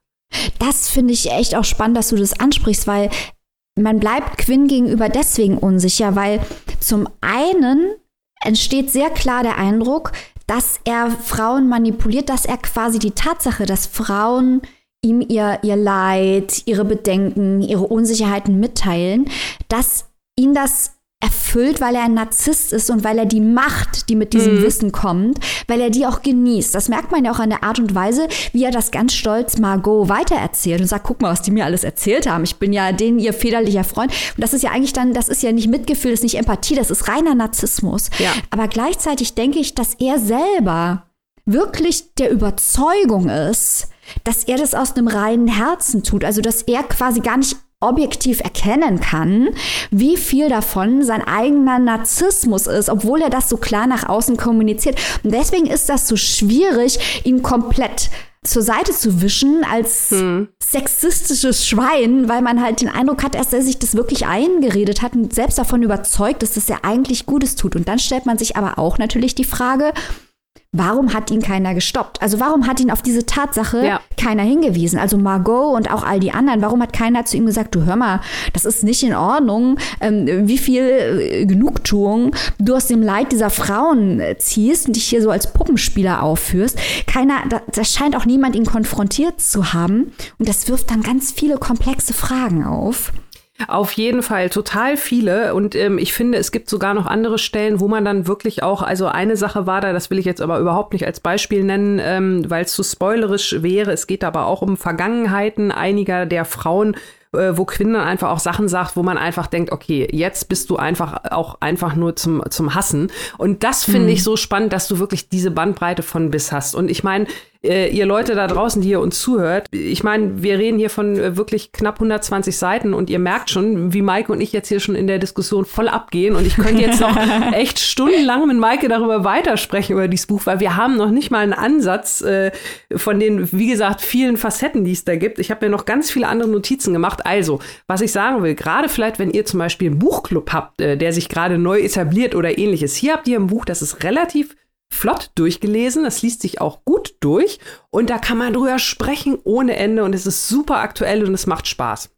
Das finde ich echt auch spannend, dass du das ansprichst, weil man bleibt Quinn gegenüber deswegen unsicher, weil zum einen entsteht sehr klar der Eindruck, dass er Frauen manipuliert, dass er quasi die Tatsache, dass Frauen ihm ihr, ihr Leid, ihre Bedenken, ihre Unsicherheiten mitteilen, dass ihn das erfüllt, weil er ein Narzisst ist und weil er die Macht, die mit diesem mhm. Wissen kommt, weil er die auch genießt. Das merkt man ja auch an der Art und Weise, wie er das ganz stolz Margot weitererzählt und sagt, guck mal, was die mir alles erzählt haben. Ich bin ja denen ihr väterlicher Freund. Und das ist ja eigentlich dann, das ist ja nicht Mitgefühl, das ist nicht Empathie, das ist reiner Narzissmus. Ja. Aber gleichzeitig denke ich, dass er selber wirklich der Überzeugung ist, dass er das aus einem reinen Herzen tut. Also, dass er quasi gar nicht objektiv erkennen kann, wie viel davon sein eigener Narzissmus ist, obwohl er das so klar nach außen kommuniziert. Und deswegen ist das so schwierig, ihn komplett zur Seite zu wischen als hm. sexistisches Schwein, weil man halt den Eindruck hat, dass er sich das wirklich eingeredet hat und selbst davon überzeugt ist, dass er eigentlich Gutes tut. Und dann stellt man sich aber auch natürlich die Frage, warum hat ihn keiner gestoppt? Also warum hat ihn auf diese Tatsache Ja. keiner hingewiesen? Also Margot und auch all die anderen, warum hat keiner zu ihm gesagt, du hör mal, das ist nicht in Ordnung, ähm, wie viel äh, Genugtuung du aus dem Leid dieser Frauen äh, ziehst und dich hier so als Puppenspieler aufführst. Keiner, da, da scheint auch niemand ihn konfrontiert zu haben und das wirft dann ganz viele komplexe Fragen auf. Auf jeden Fall total viele. Und ähm, ich finde, es gibt sogar noch andere Stellen, wo man dann wirklich auch, also eine Sache war da, das will ich jetzt aber überhaupt nicht als Beispiel nennen, ähm, weil es zu spoilerisch wäre. Es geht aber auch um Vergangenheiten einiger der Frauen, äh, wo Quinn dann einfach auch Sachen sagt, wo man einfach denkt, okay, jetzt bist du einfach auch einfach nur zum, zum Hassen. Und das finde ich so spannend, dass du wirklich diese Bandbreite von bis hast. Und ich meine, äh, ihr Leute da draußen, die ihr uns zuhört, ich meine, wir reden hier von äh, wirklich knapp 120 Seiten und ihr merkt schon, wie Maike und ich jetzt hier schon in der Diskussion voll abgehen und ich könnte jetzt noch echt stundenlang mit Maike darüber weitersprechen über dieses Buch, weil wir haben noch nicht mal einen Ansatz äh, von den, wie gesagt, vielen Facetten, die es da gibt. Ich habe mir noch ganz viele andere Notizen gemacht. Also, was ich sagen will, gerade vielleicht, wenn ihr zum Beispiel einen Buchclub habt, äh, der sich gerade neu etabliert oder ähnliches, hier habt ihr ein Buch, das ist relativ flott durchgelesen. Das liest sich auch gut durch. Und da kann man drüber sprechen ohne Ende. Und es ist super aktuell und es macht Spaß.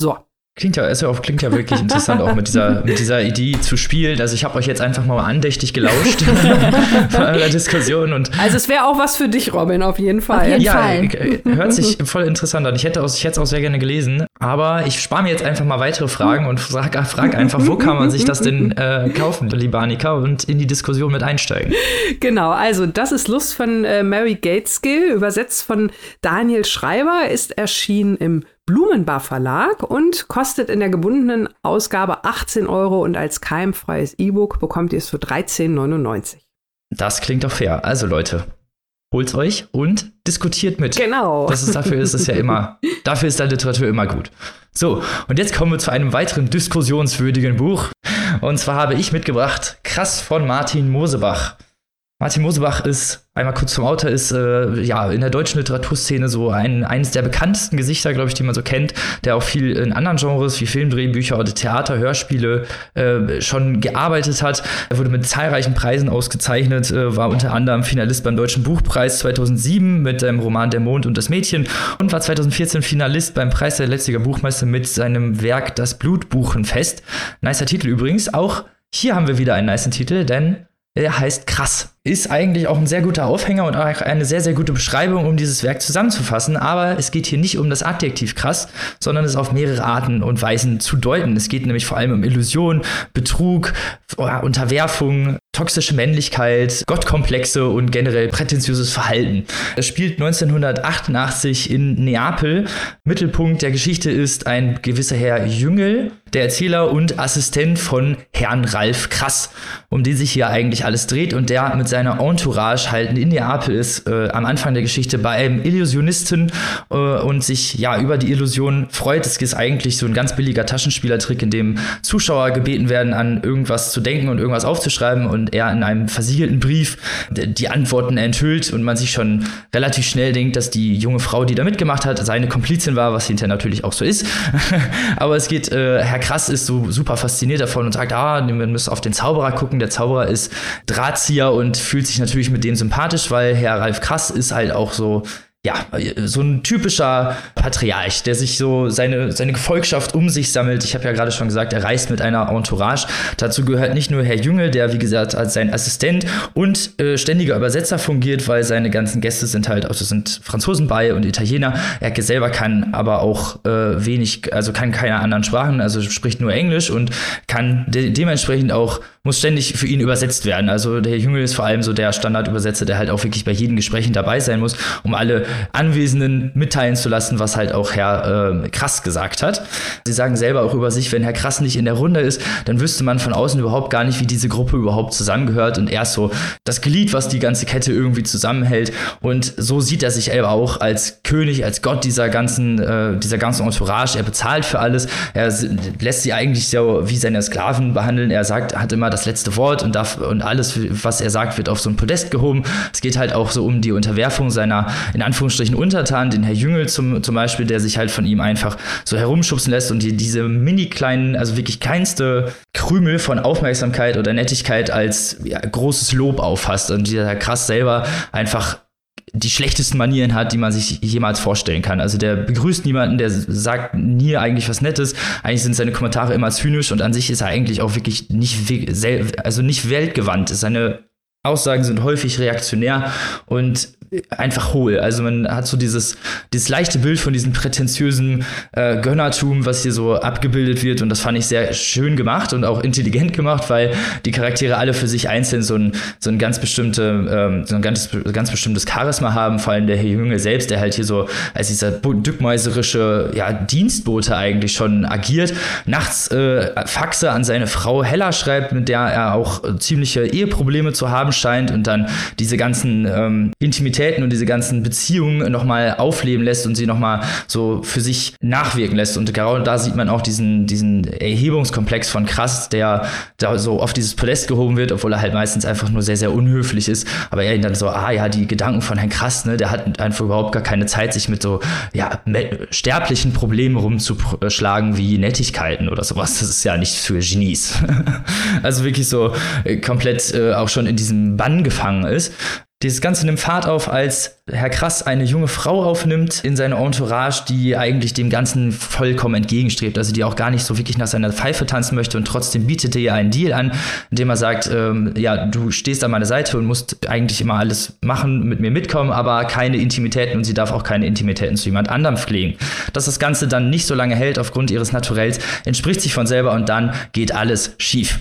So. Klingt ja, ja auch, klingt ja wirklich interessant, auch mit dieser, mit dieser Idee zu spielen. Also ich habe euch jetzt einfach mal andächtig gelauscht von eurer Diskussion und Also es wäre auch was für dich, Robin, auf jeden Fall. Auf jeden ja, Fall. äh, hört sich voll interessant an. Ich hätte es ich hätte es auch sehr gerne gelesen, aber ich spare mir jetzt einfach mal weitere Fragen und frage frag einfach, wo kann man sich das denn äh, kaufen, liebe Annika, und in die Diskussion mit einsteigen. Genau, also das ist Lust von äh, Mary Gateskill, übersetzt von Daniel Schreiber, ist erschienen im Blumenbar Verlag und kostet in der gebundenen Ausgabe 18 Euro und als keimfreies E-Book bekommt ihr es für 13,99. Das klingt doch fair. Also Leute, holt's euch und diskutiert mit. Genau. Das ist, dafür ist es ja immer, dafür ist da Literatur immer gut. So, und jetzt kommen wir zu einem weiteren diskussionswürdigen Buch. Und zwar habe ich mitgebracht Krass von Martin Mosebach. Martin Mosebach ist, einmal kurz zum Autor, ist äh, ja in der deutschen Literaturszene so ein, eines der bekanntesten Gesichter, glaube ich, die man so kennt, der auch viel in anderen Genres wie Filmdrehbücher oder Theater, Hörspiele äh, schon gearbeitet hat. Er wurde mit zahlreichen Preisen ausgezeichnet, äh, war unter anderem Finalist beim Deutschen Buchpreis 2007 mit seinem Roman Der Mond und das Mädchen und war 2014 Finalist beim Preis der Leipziger Buchmeister mit seinem Werk Das Blutbuchenfest. Nicer Titel übrigens. Auch hier haben wir wieder einen nicen Titel, denn er heißt Krass. Ist eigentlich auch ein sehr guter Aufhänger und auch eine sehr, sehr gute Beschreibung, um dieses Werk zusammenzufassen. Aber es geht hier nicht um das Adjektiv krass, sondern es auf mehrere Arten und Weisen zu deuten. Es geht nämlich vor allem um Illusion, Betrug, Unterwerfung, toxische Männlichkeit, Gottkomplexe und generell prätentiöses Verhalten. Es spielt 1988 in Neapel. Mittelpunkt der Geschichte ist ein gewisser Herr Jüngel, der Erzähler und Assistent von Herrn Ralf Krass, um den sich hier eigentlich alles dreht und der mit seiner Entourage halt in Neapel ist, äh, am Anfang der Geschichte bei einem Illusionisten äh, und sich ja über die Illusion freut. Es ist eigentlich so ein ganz billiger Taschenspielertrick, in dem Zuschauer gebeten werden, an irgendwas zu denken und irgendwas aufzuschreiben und er in einem versiegelten Brief die Antworten enthüllt und man sich schon relativ schnell denkt, dass die junge Frau, die da mitgemacht hat, seine Komplizin war, was hinterher natürlich auch so ist. Aber es geht, äh, Herr Krass ist so super fasziniert davon und sagt, ah, wir müssen auf den Zauberer gucken. Der Zauberer ist Drahtzieher und fühlt sich natürlich mit dem sympathisch, weil Herr Ralf Krass ist halt auch so ja, so ein typischer Patriarch, der sich so seine, seine Gefolgschaft um sich sammelt. Ich habe ja gerade schon gesagt, er reist mit einer Entourage. Dazu gehört nicht nur Herr Jüngel, der wie gesagt als sein Assistent und äh, ständiger Übersetzer fungiert, weil seine ganzen Gäste sind halt, also sind Franzosen bei und Italiener. Er selber kann aber auch äh, wenig, also kann keine anderen Sprachen, also spricht nur Englisch und kann de dementsprechend auch muss ständig für ihn übersetzt werden. Also der Jüngel ist vor allem so der Standardübersetzer, der halt auch wirklich bei jedem Gesprächen dabei sein muss, um alle Anwesenden mitteilen zu lassen, was halt auch Herr äh, Krass gesagt hat. Sie sagen selber auch über sich, wenn Herr Krass nicht in der Runde ist, dann wüsste man von außen überhaupt gar nicht, wie diese Gruppe überhaupt zusammengehört und er ist so das Glied, was die ganze Kette irgendwie zusammenhält und so sieht er sich selber auch als König, als Gott dieser ganzen, äh, dieser ganzen Entourage. Er bezahlt für alles, er lässt sie eigentlich so wie seine Sklaven behandeln. Er sagt, hat immer das letzte Wort und, darf, und alles, was er sagt, wird auf so ein Podest gehoben. Es geht halt auch so um die Unterwerfung seiner, in Anführungsstrichen, Untertanen, den Herr Jüngel zum, zum Beispiel, der sich halt von ihm einfach so herumschubsen lässt und die, diese mini kleinen, also wirklich keinste Krümel von Aufmerksamkeit oder Nettigkeit als ja, großes Lob auffasst und dieser Krass selber einfach die schlechtesten Manieren hat, die man sich jemals vorstellen kann. Also der begrüßt niemanden, der sagt nie eigentlich was Nettes. Eigentlich sind seine Kommentare immer zynisch und an sich ist er eigentlich auch wirklich nicht, also nicht weltgewandt. Seine Aussagen sind häufig reaktionär und einfach hohl. Also man hat so dieses, dieses leichte Bild von diesem prätentiösen äh, Gönnertum, was hier so abgebildet wird. Und das fand ich sehr schön gemacht und auch intelligent gemacht, weil die Charaktere alle für sich einzeln so ein, so ein ganz bestimmte, ähm, so ein ganz, ganz bestimmtes Charisma haben. Vor allem der Herr Junge selbst, der halt hier so als dieser dückmeiserische ja, Dienstbote eigentlich schon agiert. Nachts äh, Faxe an seine Frau Hella schreibt, mit der er auch äh, ziemliche Eheprobleme zu haben scheint und dann diese ganzen ähm, Intimitäten Intimitäten und diese ganzen Beziehungen nochmal aufleben lässt und sie nochmal so für sich nachwirken lässt. Und genau da sieht man auch diesen, diesen Erhebungskomplex von Krass, der da so auf dieses Podest gehoben wird, obwohl er halt meistens einfach nur sehr, sehr unhöflich ist. Aber er ihn dann so, ah ja, die Gedanken von Herrn Krass, ne, der hat einfach überhaupt gar keine Zeit, sich mit so, ja, sterblichen Problemen rumzuschlagen wie Nettigkeiten oder sowas. Das ist ja nicht für Genies. also wirklich so äh, komplett äh, auch schon in diesem Bann gefangen ist. Dieses Ganze nimmt Fahrt auf, als Herr Krass eine junge Frau aufnimmt in seine Entourage, die eigentlich dem Ganzen vollkommen entgegenstrebt, also die auch gar nicht so wirklich nach seiner Pfeife tanzen möchte und trotzdem bietet er ihr einen Deal an, indem er sagt, ähm, ja, du stehst an meiner Seite und musst eigentlich immer alles machen, mit mir mitkommen, aber keine Intimitäten und sie darf auch keine Intimitäten zu jemand anderem pflegen. Dass das Ganze dann nicht so lange hält aufgrund ihres Naturells, entspricht sich von selber und dann geht alles schief.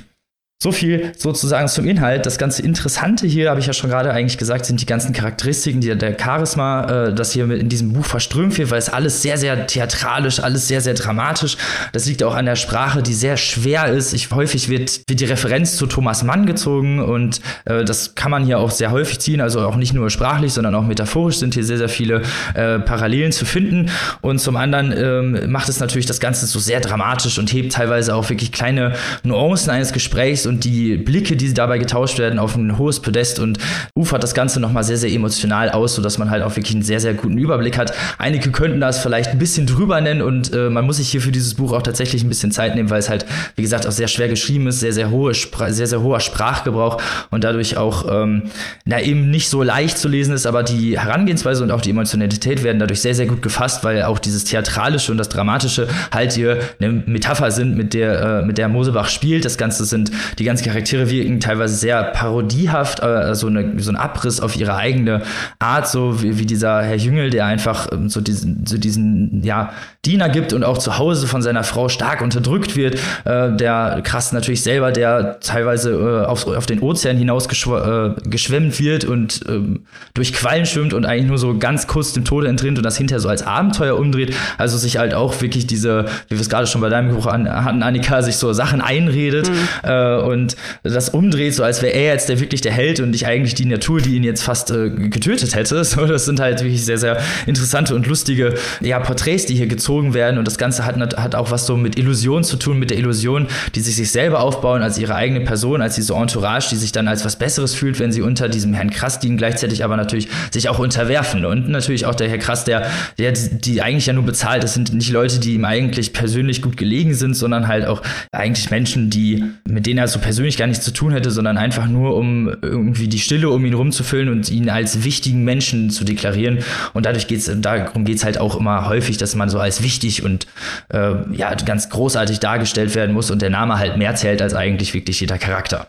So viel sozusagen zum Inhalt. Das ganze Interessante hier, habe ich ja schon gerade eigentlich gesagt, sind die ganzen Charakteristiken, die, der Charisma, äh, das hier in diesem Buch verströmt wird, weil es alles sehr, sehr theatralisch, alles sehr, sehr dramatisch. Das liegt auch an der Sprache, die sehr schwer ist. Ich, häufig wird, wird die Referenz zu Thomas Mann gezogen und äh, das kann man hier auch sehr häufig ziehen. Also auch nicht nur sprachlich, sondern auch metaphorisch sind hier sehr, sehr viele äh, Parallelen zu finden. Und zum anderen ähm, macht es natürlich das Ganze so sehr dramatisch und hebt teilweise auch wirklich kleine Nuancen eines Gesprächs und die Blicke, die dabei getauscht werden, auf ein hohes Podest und ufert das Ganze nochmal sehr, sehr emotional aus, sodass man halt auch wirklich einen sehr, sehr guten Überblick hat. Einige könnten das vielleicht ein bisschen drüber nennen und äh, man muss sich hier für dieses Buch auch tatsächlich ein bisschen Zeit nehmen, weil es halt, wie gesagt, auch sehr schwer geschrieben ist, sehr, sehr, hohe sehr, sehr hoher Sprachgebrauch und dadurch auch, ähm, na, eben nicht so leicht zu lesen ist, aber die Herangehensweise und auch die Emotionalität werden dadurch sehr, sehr gut gefasst, weil auch dieses Theatralische und das Dramatische halt hier eine Metapher sind, mit der, äh, mit der Mosebach spielt. Das Ganze sind die die ganzen Charaktere wirken teilweise sehr parodiehaft, äh, so, eine, so ein Abriss auf ihre eigene Art, so wie, wie dieser Herr Jüngel, der einfach ähm, so diesen, so diesen ja, Diener gibt und auch zu Hause von seiner Frau stark unterdrückt wird. Äh, der krass natürlich selber, der teilweise äh, auf, auf den Ozean hinaus äh, geschwemmt wird und ähm, durch Quallen schwimmt und eigentlich nur so ganz kurz dem Tode entrinnt und das hinterher so als Abenteuer umdreht. Also sich halt auch wirklich diese, wie wir es gerade schon bei deinem Buch an, hatten, Annika, sich so Sachen einredet mhm. äh, und das umdreht, so als wäre er jetzt der wirklich der Held und nicht eigentlich die Natur, die ihn jetzt fast äh, getötet hätte. So, das sind halt wirklich sehr, sehr interessante und lustige ja, Porträts, die hier gezogen werden. Und das Ganze hat, hat auch was so mit Illusion zu tun, mit der Illusion, die sich sich selber aufbauen als ihre eigene Person, als diese Entourage, die sich dann als was Besseres fühlt, wenn sie unter diesem Herrn Krass dienen, gleichzeitig aber natürlich sich auch unterwerfen. Und natürlich auch der Herr Krass, der, der die eigentlich ja nur bezahlt. Das sind nicht Leute, die ihm eigentlich persönlich gut gelegen sind, sondern halt auch eigentlich Menschen, die, mit denen er so persönlich gar nichts zu tun hätte, sondern einfach nur, um irgendwie die Stille um ihn rumzufüllen und ihn als wichtigen Menschen zu deklarieren. Und dadurch geht es, darum geht es halt auch immer häufig, dass man so als wichtig und äh, ja, ganz großartig dargestellt werden muss und der Name halt mehr zählt als eigentlich wirklich jeder Charakter.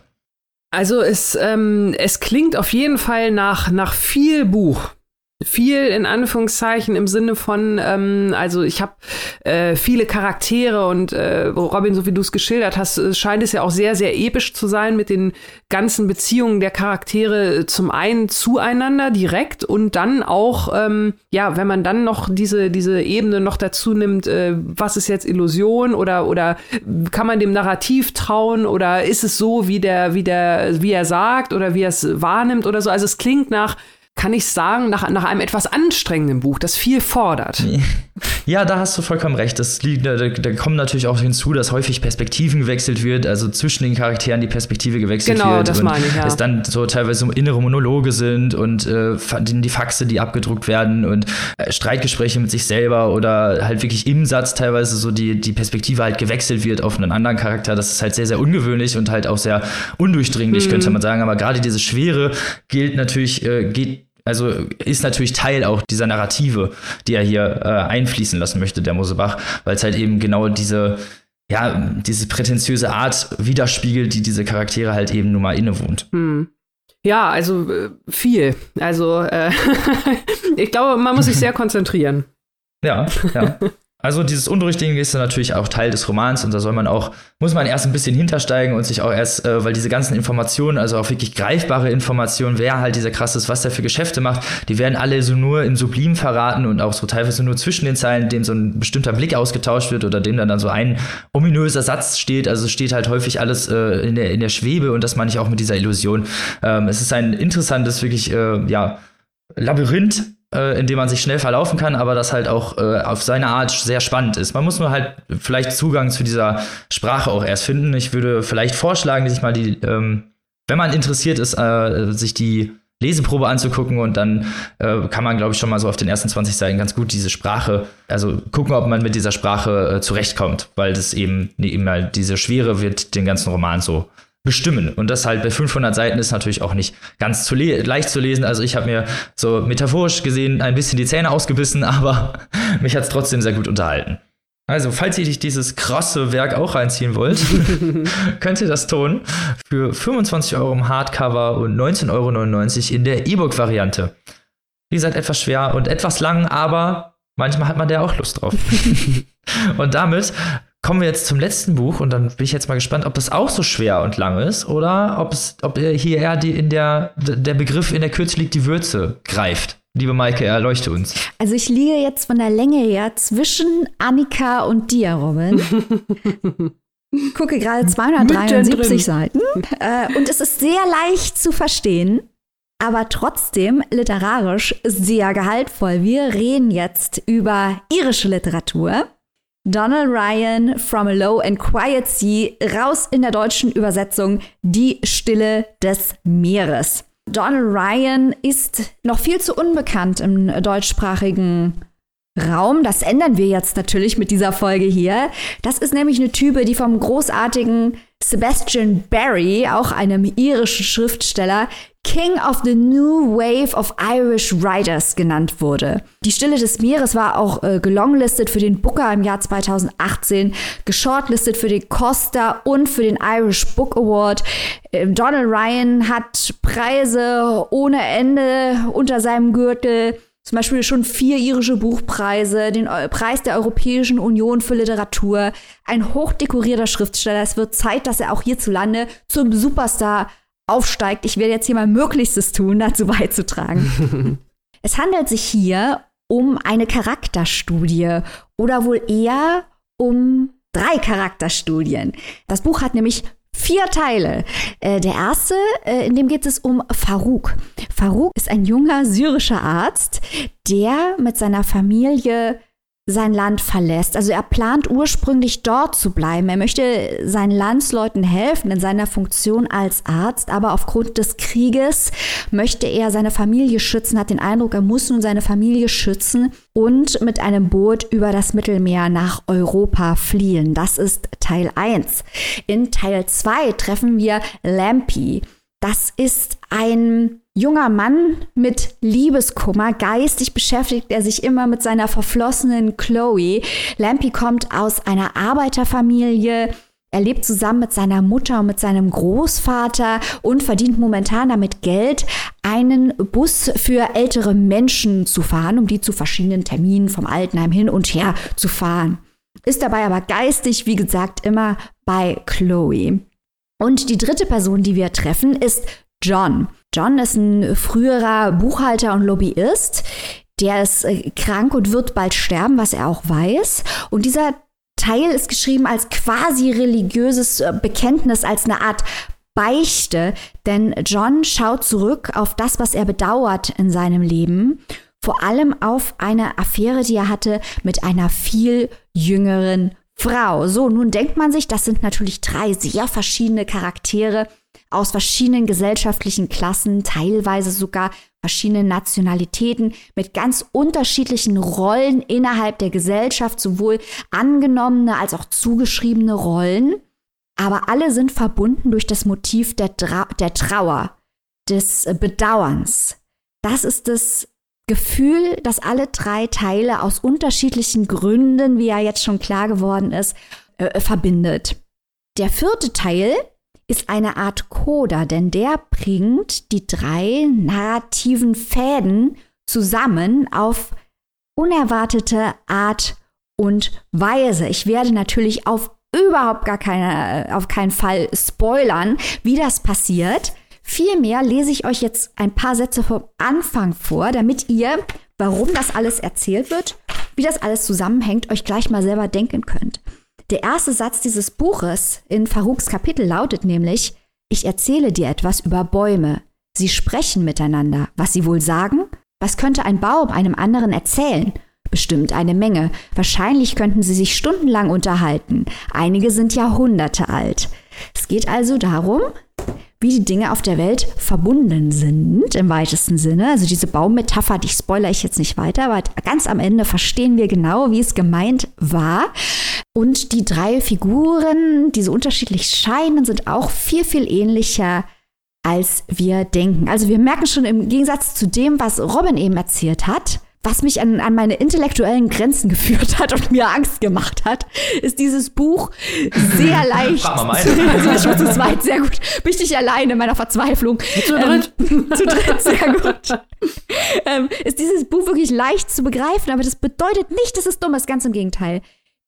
Also es, ähm, es klingt auf jeden Fall nach, nach viel Buch viel in Anführungszeichen im Sinne von, ähm, also ich habe äh, viele Charaktere und äh, Robin, so wie du es geschildert hast, scheint es ja auch sehr, sehr episch zu sein mit den ganzen Beziehungen der Charaktere zum einen zueinander direkt und dann auch, ähm, ja, wenn man dann noch diese, diese Ebene noch dazu nimmt, äh, was ist jetzt Illusion oder, oder kann man dem Narrativ trauen oder ist es so, wie der, wie der, wie er sagt oder wie er es wahrnimmt oder so. Also es klingt nach kann ich sagen, nach, nach einem etwas anstrengenden Buch, das viel fordert. Ja, da hast du vollkommen recht. Das liegt, da, da kommt natürlich auch hinzu, dass häufig Perspektiven gewechselt wird, also zwischen den Charakteren die Perspektive gewechselt genau, wird. das und meine ich, ja. es dann so teilweise innere Monologe sind und äh, die Faxe, die abgedruckt werden und äh, Streitgespräche mit sich selber oder halt wirklich im Satz teilweise so die, die Perspektive halt gewechselt wird auf einen anderen Charakter. Das ist halt sehr, sehr ungewöhnlich und halt auch sehr undurchdringlich, mhm. könnte man sagen. Aber gerade diese Schwere gilt natürlich, äh, geht also ist natürlich Teil auch dieser Narrative, die er hier äh, einfließen lassen möchte, der Mosebach, weil es halt eben genau diese, ja, diese prätentiöse Art widerspiegelt, die diese Charaktere halt eben nun mal innewohnt. Hm. Ja, also äh, viel. Also äh, ich glaube, man muss sich sehr konzentrieren. Ja, ja. Also dieses Undurchdringliche ist natürlich auch Teil des Romans und da soll man auch, muss man erst ein bisschen hintersteigen und sich auch erst, äh, weil diese ganzen Informationen, also auch wirklich greifbare Informationen, wer halt dieser krass ist, was der für Geschäfte macht, die werden alle so nur in Sublim verraten und auch so teilweise nur zwischen den Zeilen, dem so ein bestimmter Blick ausgetauscht wird oder dem dann, dann so ein ominöser Satz steht. Also steht halt häufig alles äh, in, der, in der Schwebe und das meine ich auch mit dieser Illusion. Ähm, es ist ein interessantes, wirklich, äh, ja, Labyrinth äh, in dem man sich schnell verlaufen kann, aber das halt auch äh, auf seine Art sehr spannend ist. Man muss nur halt vielleicht Zugang zu dieser Sprache auch erst finden. Ich würde vielleicht vorschlagen, sich mal die, ähm, wenn man interessiert ist, äh, sich die Leseprobe anzugucken und dann äh, kann man, glaube ich, schon mal so auf den ersten 20 Seiten ganz gut diese Sprache, also gucken, ob man mit dieser Sprache äh, zurechtkommt, weil das eben, eben halt diese Schwere wird den ganzen Roman so bestimmen. Und das halt bei 500 Seiten ist natürlich auch nicht ganz zu leicht zu lesen. Also ich habe mir so metaphorisch gesehen ein bisschen die Zähne ausgebissen, aber mich hat es trotzdem sehr gut unterhalten. Also, falls ihr dieses krasse Werk auch reinziehen wollt, könnt ihr das tun für 25 Euro im Hardcover und 19,99 Euro in der E-Book-Variante. Wie gesagt, etwas schwer und etwas lang, aber manchmal hat man da auch Lust drauf. und damit kommen wir jetzt zum letzten Buch und dann bin ich jetzt mal gespannt, ob das auch so schwer und lang ist oder ob es, ob hier eher die in der, der Begriff in der Kürze liegt, die Würze greift. Liebe Maike, erleuchte uns. Also ich liege jetzt von der Länge her zwischen Annika und dir, Robin. Gucke gerade 273 Seiten äh, und es ist sehr leicht zu verstehen, aber trotzdem literarisch sehr gehaltvoll. Wir reden jetzt über irische Literatur. Donald Ryan, From a Low and Quiet Sea, raus in der deutschen Übersetzung Die Stille des Meeres. Donald Ryan ist noch viel zu unbekannt im deutschsprachigen Raum. Das ändern wir jetzt natürlich mit dieser Folge hier. Das ist nämlich eine Type, die vom großartigen Sebastian Barry, auch einem irischen Schriftsteller, King of the New Wave of Irish Writers genannt wurde. Die Stille des Meeres war auch äh, gelonglistet für den Booker im Jahr 2018, geshortlistet für den Costa und für den Irish Book Award. Äh, Donald Ryan hat Preise ohne Ende unter seinem Gürtel. Zum Beispiel schon vier irische Buchpreise, den Preis der Europäischen Union für Literatur, ein hochdekorierter Schriftsteller. Es wird Zeit, dass er auch hierzulande zum Superstar aufsteigt. Ich werde jetzt hier mal Möglichstes tun, dazu beizutragen. es handelt sich hier um eine Charakterstudie oder wohl eher um drei Charakterstudien. Das Buch hat nämlich vier Teile. Äh, der erste, äh, in dem geht es um Farouk. Farouk ist ein junger syrischer Arzt, der mit seiner Familie sein Land verlässt. Also er plant ursprünglich dort zu bleiben. Er möchte seinen Landsleuten helfen in seiner Funktion als Arzt, aber aufgrund des Krieges möchte er seine Familie schützen, hat den Eindruck, er muss nun seine Familie schützen und mit einem Boot über das Mittelmeer nach Europa fliehen. Das ist Teil 1. In Teil 2 treffen wir Lampy. Das ist ein junger Mann mit Liebeskummer. Geistig beschäftigt er sich immer mit seiner verflossenen Chloe. Lampy kommt aus einer Arbeiterfamilie. Er lebt zusammen mit seiner Mutter und mit seinem Großvater und verdient momentan damit Geld, einen Bus für ältere Menschen zu fahren, um die zu verschiedenen Terminen vom Altenheim hin und her zu fahren. Ist dabei aber geistig, wie gesagt, immer bei Chloe. Und die dritte Person, die wir treffen, ist John. John ist ein früherer Buchhalter und Lobbyist. Der ist äh, krank und wird bald sterben, was er auch weiß. Und dieser Teil ist geschrieben als quasi religiöses äh, Bekenntnis, als eine Art Beichte, denn John schaut zurück auf das, was er bedauert in seinem Leben. vor allem auf eine Affäre, die er hatte mit einer viel jüngeren Frau. So, nun denkt man sich, das sind natürlich drei sehr verschiedene Charaktere aus verschiedenen gesellschaftlichen Klassen, teilweise sogar verschiedenen Nationalitäten, mit ganz unterschiedlichen Rollen innerhalb der Gesellschaft, sowohl angenommene als auch zugeschriebene Rollen. Aber alle sind verbunden durch das Motiv der, Tra der Trauer, des Bedauerns. Das ist das Gefühl, dass alle drei Teile aus unterschiedlichen Gründen, wie ja jetzt schon klar geworden ist, äh, verbindet. Der vierte Teil ist eine Art Coda, denn der bringt die drei narrativen Fäden zusammen auf unerwartete Art und Weise. Ich werde natürlich auf überhaupt gar keine, auf keinen Fall spoilern, wie das passiert. Vielmehr lese ich euch jetzt ein paar Sätze vom Anfang vor, damit ihr, warum das alles erzählt wird, wie das alles zusammenhängt, euch gleich mal selber denken könnt. Der erste Satz dieses Buches in Faruks Kapitel lautet nämlich, ich erzähle dir etwas über Bäume. Sie sprechen miteinander. Was sie wohl sagen? Was könnte ein Baum einem anderen erzählen? Bestimmt eine Menge. Wahrscheinlich könnten sie sich stundenlang unterhalten. Einige sind Jahrhunderte alt. Es geht also darum, wie die Dinge auf der Welt verbunden sind, im weitesten Sinne. Also diese Baummetapher, die spoilere ich jetzt nicht weiter, aber ganz am Ende verstehen wir genau, wie es gemeint war. Und die drei Figuren, die so unterschiedlich scheinen, sind auch viel, viel ähnlicher als wir denken. Also wir merken schon im Gegensatz zu dem, was Robin eben erzählt hat, was mich an, an meine intellektuellen Grenzen geführt hat und mir Angst gemacht hat, ist dieses Buch sehr leicht. also ich war zu zweit, sehr gut. Bin ich nicht alleine in meiner Verzweiflung. Zu dritt. Ähm, zu dritt, sehr gut. ähm, ist dieses Buch wirklich leicht zu begreifen, aber das bedeutet nicht, dass es dumm ist, ganz im Gegenteil.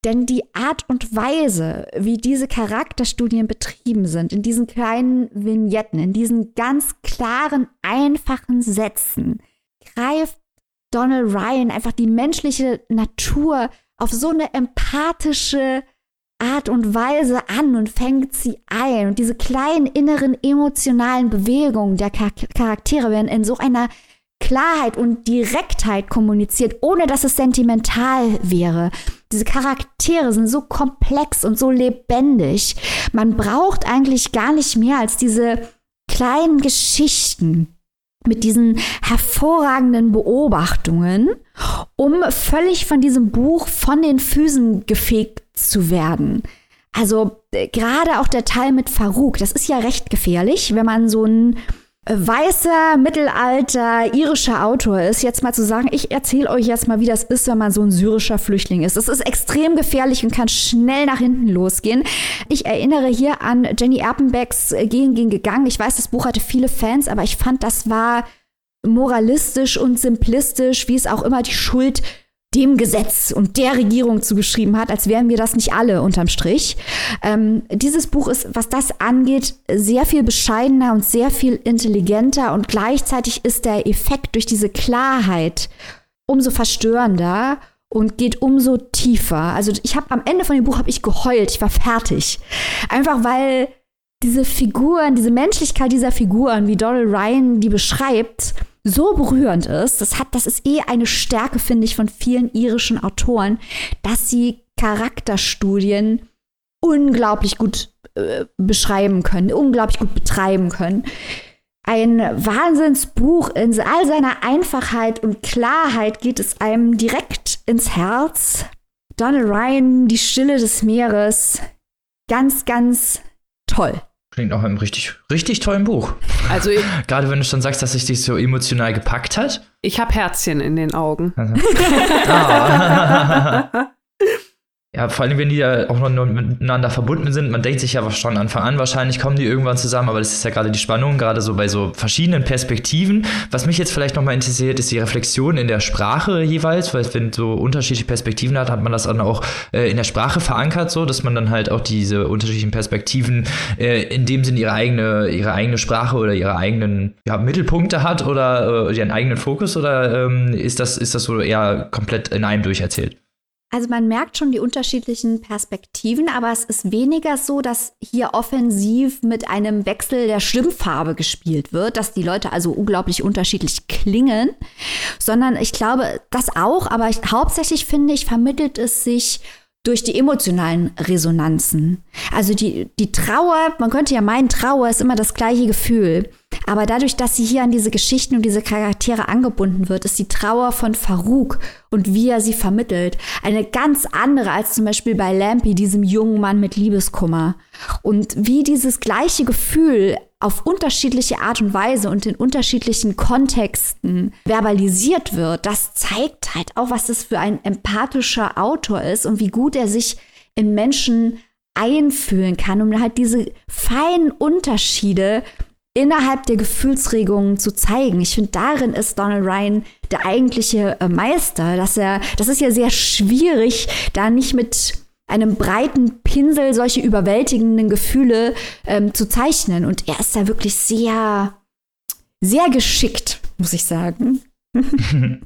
Denn die Art und Weise, wie diese Charakterstudien betrieben sind, in diesen kleinen Vignetten, in diesen ganz klaren, einfachen Sätzen, greift Donald Ryan einfach die menschliche Natur auf so eine empathische Art und Weise an und fängt sie ein. Und diese kleinen inneren emotionalen Bewegungen der Charaktere werden in so einer Klarheit und Direktheit kommuniziert, ohne dass es sentimental wäre. Diese Charaktere sind so komplex und so lebendig. Man braucht eigentlich gar nicht mehr als diese kleinen Geschichten mit diesen hervorragenden Beobachtungen, um völlig von diesem Buch von den Füßen gefegt zu werden. Also äh, gerade auch der Teil mit Farouk, das ist ja recht gefährlich, wenn man so ein weißer, mittelalter, irischer Autor ist, jetzt mal zu sagen, ich erzähle euch jetzt mal, wie das ist, wenn man so ein syrischer Flüchtling ist. Das ist extrem gefährlich und kann schnell nach hinten losgehen. Ich erinnere hier an Jenny Erpenbecks Gehen gegen gegangen. Ich weiß, das Buch hatte viele Fans, aber ich fand, das war moralistisch und simplistisch, wie es auch immer die Schuld dem Gesetz und der Regierung zugeschrieben hat, als wären wir das nicht alle unterm Strich. Ähm, dieses Buch ist, was das angeht, sehr viel bescheidener und sehr viel intelligenter und gleichzeitig ist der Effekt durch diese Klarheit umso verstörender und geht umso tiefer. Also ich habe am Ende von dem Buch habe ich geheult, ich war fertig, einfach weil diese Figuren, diese Menschlichkeit dieser Figuren, wie Donald Ryan die beschreibt, so berührend ist. Das hat, das ist eh eine Stärke, finde ich, von vielen irischen Autoren, dass sie Charakterstudien unglaublich gut äh, beschreiben können, unglaublich gut betreiben können. Ein Wahnsinnsbuch in all seiner Einfachheit und Klarheit geht es einem direkt ins Herz. Donald Ryan, Die Stille des Meeres. Ganz, ganz toll. Klingt auch einem richtig, richtig tollen Buch. Also Gerade wenn du schon sagst, dass sich dich so emotional gepackt hat. Ich habe Herzchen in den Augen. Also. ah. Ja, vor allem, wenn die ja auch noch miteinander verbunden sind. Man denkt sich ja schon Anfang an, wahrscheinlich kommen die irgendwann zusammen, aber das ist ja gerade die Spannung, gerade so bei so verschiedenen Perspektiven. Was mich jetzt vielleicht nochmal interessiert, ist die Reflexion in der Sprache jeweils, weil wenn so unterschiedliche Perspektiven hat, hat man das dann auch äh, in der Sprache verankert, so, dass man dann halt auch diese unterschiedlichen Perspektiven äh, in dem Sinn ihre eigene, ihre eigene Sprache oder ihre eigenen ja, Mittelpunkte hat oder äh, ihren eigenen Fokus oder ähm, ist, das, ist das so eher komplett in einem durcherzählt? Also man merkt schon die unterschiedlichen Perspektiven, aber es ist weniger so, dass hier offensiv mit einem Wechsel der Stimmfarbe gespielt wird, dass die Leute also unglaublich unterschiedlich klingen, sondern ich glaube, das auch, aber ich, hauptsächlich finde ich, vermittelt es sich durch die emotionalen Resonanzen. Also die, die Trauer, man könnte ja meinen, Trauer ist immer das gleiche Gefühl. Aber dadurch, dass sie hier an diese Geschichten und diese Charaktere angebunden wird, ist die Trauer von Farouk und wie er sie vermittelt eine ganz andere als zum Beispiel bei Lampy, diesem jungen Mann mit Liebeskummer. Und wie dieses gleiche Gefühl auf unterschiedliche Art und Weise und in unterschiedlichen Kontexten verbalisiert wird, das zeigt halt auch, was das für ein empathischer Autor ist und wie gut er sich in Menschen einfühlen kann, um halt diese feinen Unterschiede innerhalb der Gefühlsregungen zu zeigen. Ich finde, darin ist Donald Ryan der eigentliche äh, Meister, dass er, das ist ja sehr schwierig, da nicht mit einem breiten Pinsel solche überwältigenden Gefühle ähm, zu zeichnen. Und er ist da wirklich sehr, sehr geschickt, muss ich sagen.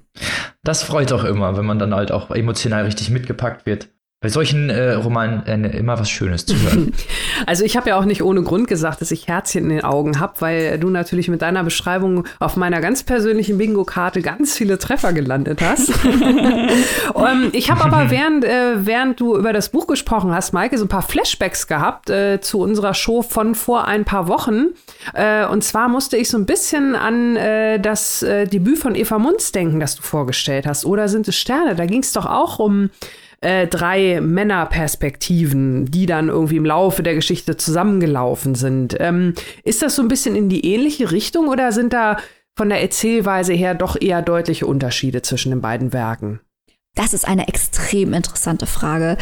Das freut auch immer, wenn man dann halt auch emotional richtig mitgepackt wird bei solchen äh, Romanen äh, immer was Schönes zu hören. Also ich habe ja auch nicht ohne Grund gesagt, dass ich Herzchen in den Augen habe, weil du natürlich mit deiner Beschreibung auf meiner ganz persönlichen Bingo-Karte ganz viele Treffer gelandet hast. um, ähm, ich habe aber während, äh, während du über das Buch gesprochen hast, Maike, so ein paar Flashbacks gehabt äh, zu unserer Show von vor ein paar Wochen. Äh, und zwar musste ich so ein bisschen an äh, das Debüt von Eva Munz denken, das du vorgestellt hast. Oder sind es Sterne? Da ging es doch auch um äh, drei Männerperspektiven, die dann irgendwie im Laufe der Geschichte zusammengelaufen sind. Ähm, ist das so ein bisschen in die ähnliche Richtung oder sind da von der Erzählweise her doch eher deutliche Unterschiede zwischen den beiden Werken? Das ist eine extrem interessante Frage.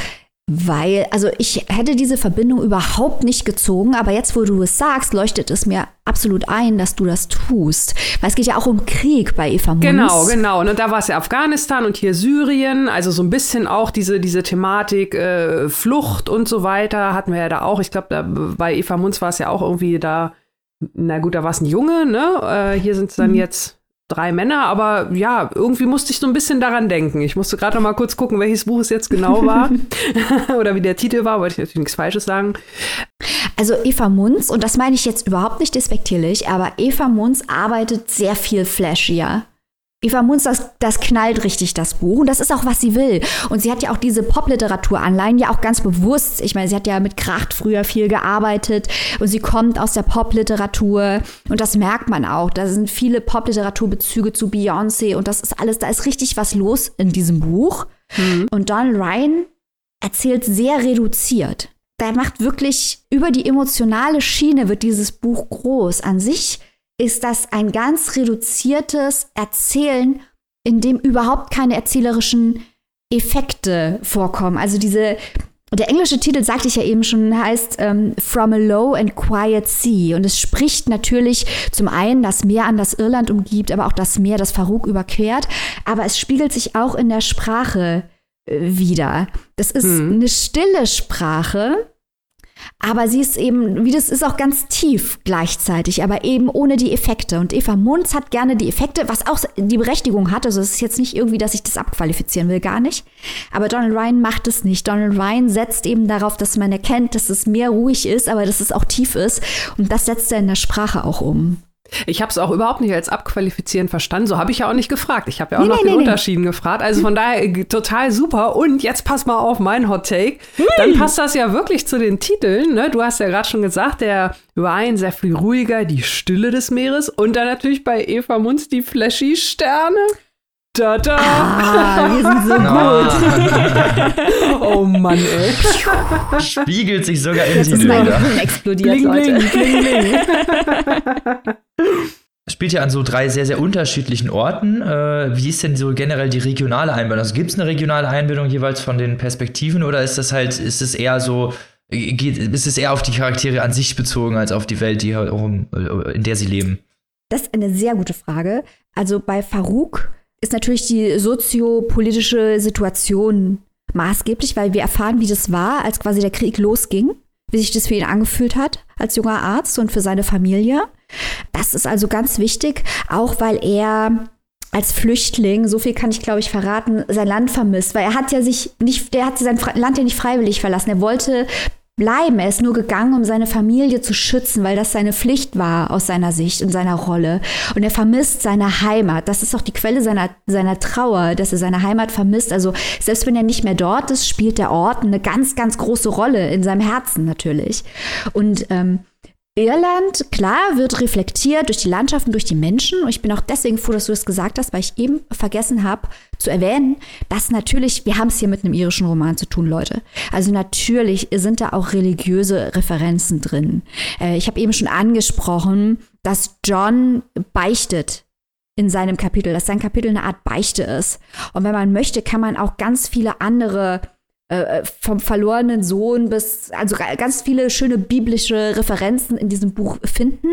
Weil, also ich hätte diese Verbindung überhaupt nicht gezogen, aber jetzt, wo du es sagst, leuchtet es mir absolut ein, dass du das tust. Weil es geht ja auch um Krieg bei Eva Munz. Genau, genau. Und da war es ja Afghanistan und hier Syrien, also so ein bisschen auch diese, diese Thematik äh, Flucht und so weiter hatten wir ja da auch. Ich glaube, bei Eva Munz war es ja auch irgendwie da, na gut, da war es ein Junge, ne? Äh, hier sind es dann mhm. jetzt drei Männer, aber ja, irgendwie musste ich so ein bisschen daran denken. Ich musste gerade noch mal kurz gucken, welches Buch es jetzt genau war oder wie der Titel war, wollte ich natürlich nichts Falsches sagen. Also Eva Munz, und das meine ich jetzt überhaupt nicht despektierlich, aber Eva Munz arbeitet sehr viel flashier. Eva Munz, das, das knallt richtig, das Buch. Und das ist auch, was sie will. Und sie hat ja auch diese Popliteratur-Anleihen ja auch ganz bewusst. Ich meine, sie hat ja mit Kracht früher viel gearbeitet und sie kommt aus der Popliteratur. Und das merkt man auch. Da sind viele Popliteraturbezüge zu Beyoncé und das ist alles, da ist richtig was los in diesem Buch. Mhm. Und Donald Ryan erzählt sehr reduziert. Da macht wirklich über die emotionale Schiene wird dieses Buch groß. An sich ist das ein ganz reduziertes Erzählen, in dem überhaupt keine erzählerischen Effekte vorkommen. Also diese der englische Titel, sagte ich ja eben schon, heißt ähm, From a Low and Quiet Sea. Und es spricht natürlich zum einen das Meer an, das Irland umgibt, aber auch das Meer, das Farouk überquert. Aber es spiegelt sich auch in der Sprache äh, wieder. Das ist hm. eine stille Sprache, aber sie ist eben, wie das ist auch ganz tief gleichzeitig, aber eben ohne die Effekte. Und Eva Munz hat gerne die Effekte, was auch die Berechtigung hat. Also es ist jetzt nicht irgendwie, dass ich das abqualifizieren will, gar nicht. Aber Donald Ryan macht es nicht. Donald Ryan setzt eben darauf, dass man erkennt, dass es mehr ruhig ist, aber dass es auch tief ist. Und das setzt er in der Sprache auch um. Ich habe es auch überhaupt nicht als abqualifizieren verstanden. So habe ich ja auch nicht gefragt. Ich habe ja auch nee, nach nee, den nee, Unterschieden gefragt. Also von daher äh, total super. Und jetzt pass mal auf mein Hot Take. Dann passt das ja wirklich zu den Titeln. Ne? Du hast ja gerade schon gesagt, der Wein sehr viel ruhiger, die Stille des Meeres. Und dann natürlich bei Eva Munz die flashy Sterne. Da, da. Ah, wir sind so gut. oh Mann, ey. Spiegelt sich sogar in die Bilder. explodiert, bling, Leute. Bling, bling, bling. Spielt ja an so drei sehr, sehr unterschiedlichen Orten. Äh, wie ist denn so generell die regionale Einbindung? Also gibt es eine regionale Einbindung jeweils von den Perspektiven oder ist das halt, ist es eher so, geht, ist es eher auf die Charaktere an sich bezogen als auf die Welt, die, in der sie leben? Das ist eine sehr gute Frage. Also bei Farouk ist natürlich die soziopolitische Situation maßgeblich, weil wir erfahren, wie das war, als quasi der Krieg losging, wie sich das für ihn angefühlt hat als junger Arzt und für seine Familie. Das ist also ganz wichtig, auch weil er als Flüchtling, so viel kann ich glaube ich verraten, sein Land vermisst, weil er hat ja sich nicht, der hat sein Land ja nicht freiwillig verlassen. Er wollte bleiben. Er ist nur gegangen, um seine Familie zu schützen, weil das seine Pflicht war aus seiner Sicht und seiner Rolle. Und er vermisst seine Heimat. Das ist auch die Quelle seiner, seiner Trauer, dass er seine Heimat vermisst. Also selbst wenn er nicht mehr dort ist, spielt der Ort eine ganz, ganz große Rolle in seinem Herzen natürlich. Und ähm, Irland, klar, wird reflektiert durch die Landschaften, durch die Menschen. Und ich bin auch deswegen froh, dass du das gesagt hast, weil ich eben vergessen habe zu erwähnen, dass natürlich, wir haben es hier mit einem irischen Roman zu tun, Leute. Also natürlich sind da auch religiöse Referenzen drin. Äh, ich habe eben schon angesprochen, dass John beichtet in seinem Kapitel, dass sein Kapitel eine Art Beichte ist. Und wenn man möchte, kann man auch ganz viele andere äh, vom verlorenen Sohn bis, also ganz viele schöne biblische Referenzen in diesem Buch finden,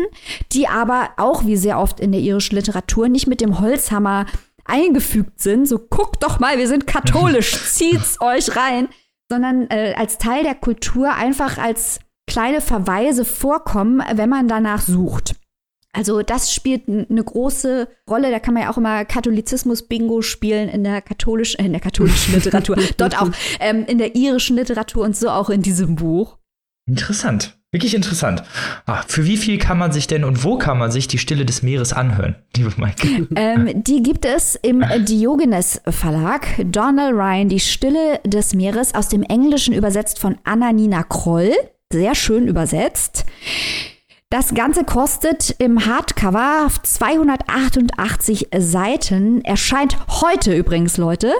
die aber auch wie sehr oft in der irischen Literatur nicht mit dem Holzhammer eingefügt sind. So guckt doch mal, wir sind katholisch, zieht's euch rein, sondern äh, als Teil der Kultur einfach als kleine Verweise vorkommen, wenn man danach sucht. Also das spielt eine große Rolle. Da kann man ja auch immer Katholizismus-Bingo spielen in der katholischen, äh, in der katholischen Literatur, dort auch ähm, in der irischen Literatur und so auch in diesem Buch. Interessant, wirklich interessant. Ach, für wie viel kann man sich denn und wo kann man sich die Stille des Meeres anhören, liebe Maike? Ähm, die gibt es im Diogenes Verlag. Donald Ryan, die Stille des Meeres, aus dem Englischen übersetzt von Anna-Nina Kroll. Sehr schön übersetzt. Das Ganze kostet im Hardcover 288 Seiten. Erscheint heute übrigens, Leute,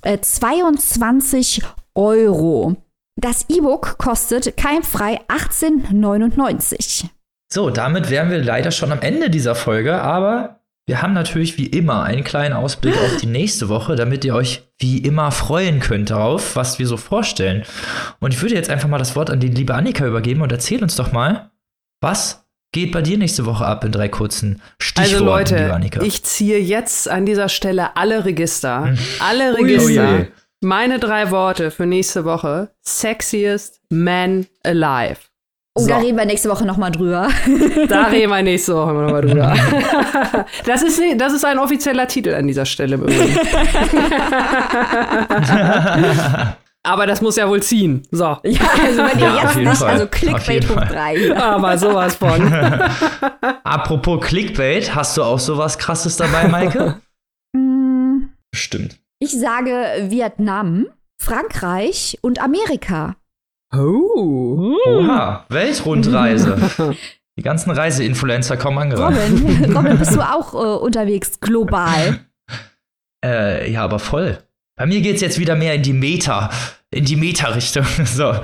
22 äh, Euro. Das E-Book kostet keimfrei 18,99. So, damit wären wir leider schon am Ende dieser Folge, aber wir haben natürlich wie immer einen kleinen Ausblick auf die nächste Woche, damit ihr euch wie immer freuen könnt darauf, was wir so vorstellen. Und ich würde jetzt einfach mal das Wort an die liebe Annika übergeben und erzähl uns doch mal, was geht bei dir nächste Woche ab in drei kurzen Stichworten, Also Leute, ich ziehe jetzt an dieser Stelle alle Register. Hm. Alle Register. Ui, Meine drei Worte für nächste Woche. Sexiest man alive. Oh, so. da reden wir nächste Woche nochmal drüber. Da reden wir nächste Woche nochmal drüber. Das ist, das ist ein offizieller Titel an dieser Stelle. Aber das muss ja wohl ziehen. So. Ja, also wenn ihr ja, jetzt nicht, Fall. also Clickbait hoch 3. Aber sowas von. Apropos Clickbait, hast du auch sowas krasses dabei, Maike? Mm. Stimmt. Ich sage Vietnam, Frankreich und Amerika. Oh. Oha, Weltrundreise. Die ganzen Reiseinfluencer kommen angerannt. Robin, Robin, bist du auch äh, unterwegs global? Äh, ja, aber voll. Bei mir geht es jetzt wieder mehr in die Meta, in die Meta-Richtung. So.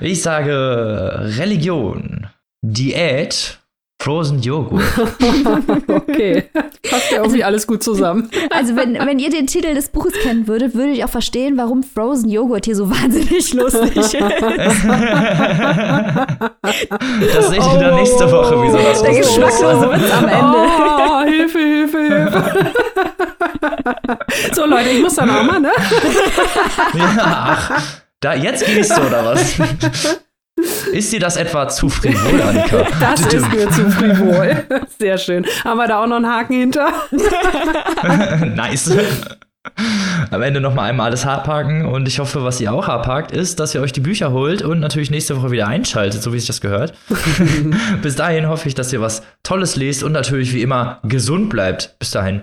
Ich sage Religion, Diät, Frozen Joghurt. okay. Passt ja irgendwie also, alles gut zusammen. Also, wenn, wenn ihr den Titel des Buches kennen würdet, würdet ihr auch verstehen, warum Frozen Joghurt hier so wahnsinnig lustig ist. das seht ihr dann nächste Woche, wieso das Der geschmacklose Witz am Ende. Oh, Hilfe, Hilfe, Hilfe. So, Leute, ich muss dann auch mal, ne? ja, ach, da, jetzt gehst du, oder was? Ist dir das etwa zu frivol, Annika? Das ist mir zu frivol. Sehr schön. Haben wir da auch noch einen Haken hinter? nice. Am Ende noch mal einmal alles hartparken und ich hoffe, was ihr auch hartparkt, ist, dass ihr euch die Bücher holt und natürlich nächste Woche wieder einschaltet, so wie sich das gehört. Bis dahin hoffe ich, dass ihr was Tolles lest und natürlich wie immer gesund bleibt. Bis dahin,